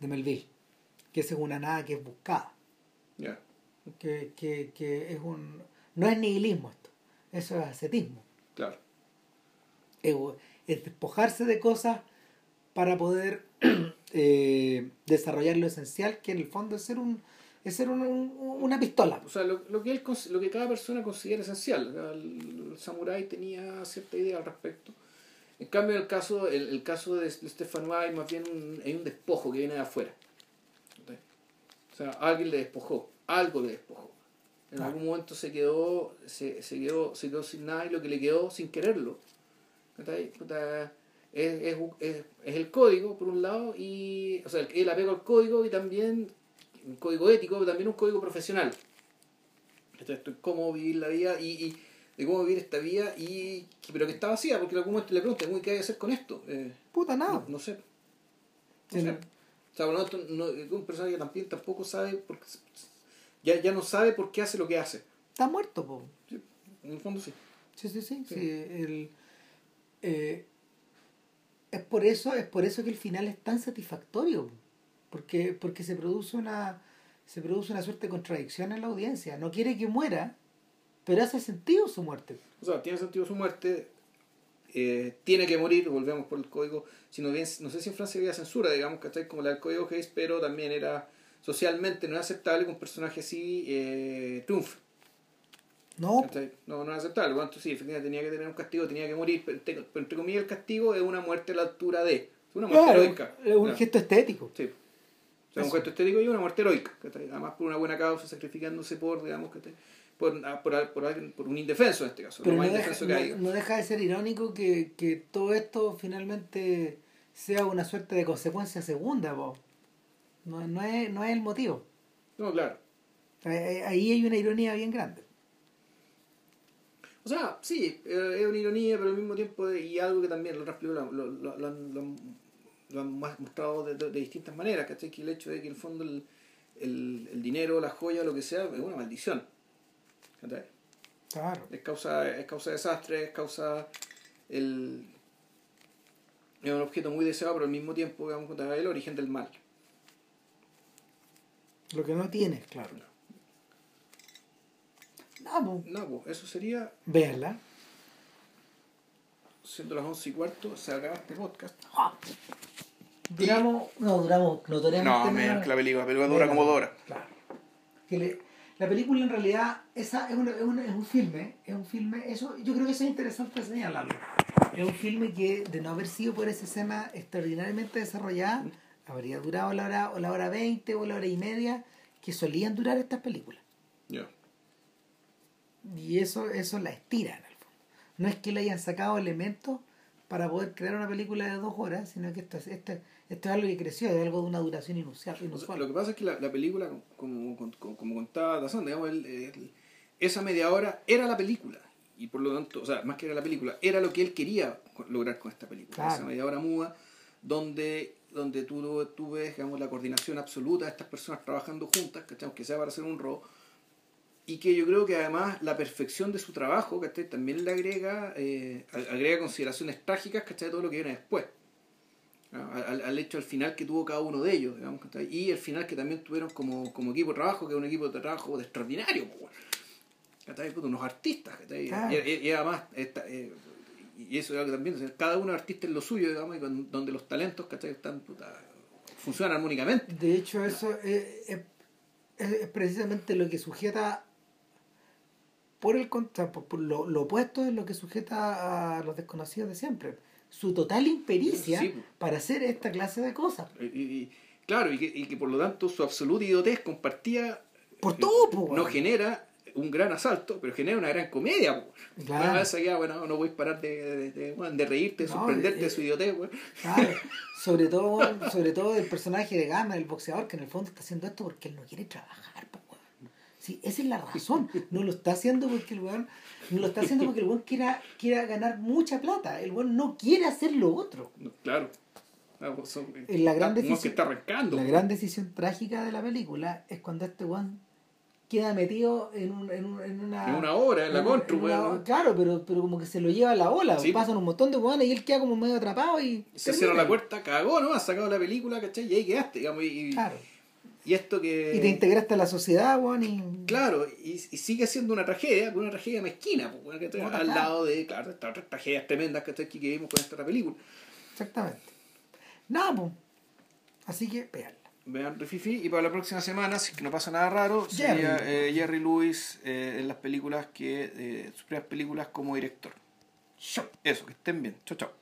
de Melville que esa es una nada que es buscada ya yeah que, que, que es un no es nihilismo esto eso es ascetismo claro es, es despojarse de cosas para poder eh, desarrollar lo esencial que en el fondo es ser un es ser un, un, una pistola o sea lo, lo, que él lo que cada persona considera esencial el, el samurái tenía cierta idea al respecto en cambio el caso el, el caso de Stefan hay más bien un, hay un despojo que viene de afuera o sea alguien le despojó algo le despojó. En ah. algún momento se quedó, se, se, quedó, se quedó sin nada y lo que le quedó sin quererlo. Es, es, es, es, el código, por un lado, y, o sea, el apego al código y también un código ético, pero también un código profesional. Entonces, cómo vivir la vida y, y, de cómo vivir esta vida, y pero que está vacía, porque en algún momento le pregunté, ¿qué hay que hacer con esto? Eh, Puta, nada. No, no sé. No sí, sé. O sea, bueno, no, un personaje también tampoco sabe porque ya, ya no sabe por qué hace lo que hace. está muerto, po. Sí, en el fondo sí. Sí, sí, sí. Sí. sí, el, eh, es por eso, es por eso que el final es tan satisfactorio. Porque, porque se produce una. se produce una suerte de contradicción en la audiencia. No quiere que muera, pero hace sentido su muerte. O sea, tiene sentido su muerte, eh, tiene que morir, volvemos por el código, si no, bien, no sé si en Francia había censura, digamos, ¿cachai? Como la del código Hayes, pero también era socialmente no aceptable que un personaje así eh, triunfe. No. No, no es aceptable. Cuanto sí, efectivamente tenía que tener un castigo, tenía que morir, pero, entre- pero entre comillas el castigo es una muerte a la altura de. Una muerte claro, heroica. es un Claro. gesto estético. Sí. O sea, un Eso. gesto estético y una muerte heroica. Además por una buena causa, sacrificándose por, digamos, ¿cachai? por, ah, por, por, alguien, por un indefenso en este caso. Pero más no deja, que no- deja de ser irónico que, que todo esto finalmente sea una suerte de consecuencia segunda, po. No, no, es, no es el motivo. No, claro. Ahí ahí hay una ironía bien grande. O sea, sí, eh, es una ironía, pero al mismo tiempo, y algo que también los otras películas lo, lo, lo han, lo han- lo han más mostrado de, de- de distintas maneras, ¿cachai? Que el hecho de que en el fondo el, el, el dinero, la joya, lo que sea, es una maldición. ¿cachai? Claro. Es causa, es causa de desastre, es causa el es un objeto muy deseado, pero al mismo tiempo, digamos, el origen del mal. Lo que no tienes, claro. No, po. No, pues eso sería, Véanla. siendo las once y cuarto, se acaba este podcast. Duramos, no, duramos notoriamente No, menos que la película, pero dura Menos. como dos horas. Claro. Que le- la película en realidad esa es, una- es, una- es un filme, es un filme, eso yo creo que eso es interesante señalarlo. Es un filme que de no haber sido por esa escena extraordinariamente desarrollada, habría durado la hora, o la hora 20 o la hora y media que solían durar estas películas. Ya. Y eso, eso la estira en el fondo. No es que le hayan sacado elementos para poder crear una película de dos horas, sino que esto es, esto, esto es algo que creció, es algo de una duración inusual. Lo que pasa es que la, la película, como, como, como, contaba Tazán, digamos, el- el- esa media hora era la película. Y por lo tanto, o sea, más que era la película, era lo que él quería lograr con esta película. Claro. Esa media hora muda, donde, donde tú, tú ves digamos, la coordinación absoluta de estas personas trabajando juntas, ¿cachai? aunque sea para hacer un robo. Y que yo creo que además la perfección de su trabajo, ¿cachai? También le agrega, eh, agrega consideraciones trágicas, ¿cachai? De todo lo que viene después. Ah, Al, al hecho al final que tuvo cada uno de ellos, digamos, ¿cachai? y el final que también tuvieron como, como equipo de trabajo, que es un equipo de trabajo de extraordinario. ¿cachai? Unos artistas, ¿cachai? Claro. Y, además, esta, eh, y eso es algo que también, cada uno es artista en lo suyo, digamos, y con- donde los talentos, ¿cachai? Están, puta, funcionan armónicamente. De hecho, eso es, es- es precisamente lo que sujeta, por el contra, por, por lo, lo opuesto es lo que sujeta a los desconocidos de siempre. Su total impericia Sí, pues. para hacer esta clase de cosas. Y, y- claro, y que, y que por lo tanto su absoluta idiotez compartida Por eh, todo, no genera un gran asalto, pero genera una gran comedia. po. Claro. Una vez allá, bueno, no puedes parar de, de, de, de reírte, de No, sorprenderte eh, de su idiotez. Claro, sobre todo, sobre todo el personaje de Gama, el boxeador, que en el fondo está haciendo esto porque él no quiere trabajar, po. Sí, esa es la razón. No lo está haciendo porque el weón, no lo está haciendo porque el weón quiera, quiera ganar mucha plata. El weón no quiere hacer lo otro. No, claro. Ah, pues son- En la gran decisión- que está arrancando. La po. gran decisión trágica de la película es cuando este weón queda metido en, un, en, un- en una... En una hora, en la una- weón. Claro, pero, pero como que se lo lleva a la ola. Sí. Pasan un montón de weones y él queda como medio atrapado y... Se termina cierra la puerta, cagó, ¿no? Has sacado la película, ¿cachai? Y ahí quedaste, digamos. Y- Claro. Y esto que. Y te integraste a la sociedad, weón, y... Claro, y, y sigue siendo una tragedia, una tragedia mezquina, pues, ¿cachai? No, al lado de, claro, estas otras tragedias tremendas ¿cachai? que vimos con esta otra película. Exactamente. Nada, pues. Así que, véanla. Vean Rififi, y para la próxima semana, si es que no pasa nada raro, Jerry. sería eh, Jerry Lewis eh, en las películas que, eh, sus primeras películas como director. Show. Eso, que estén bien. Chao, chao.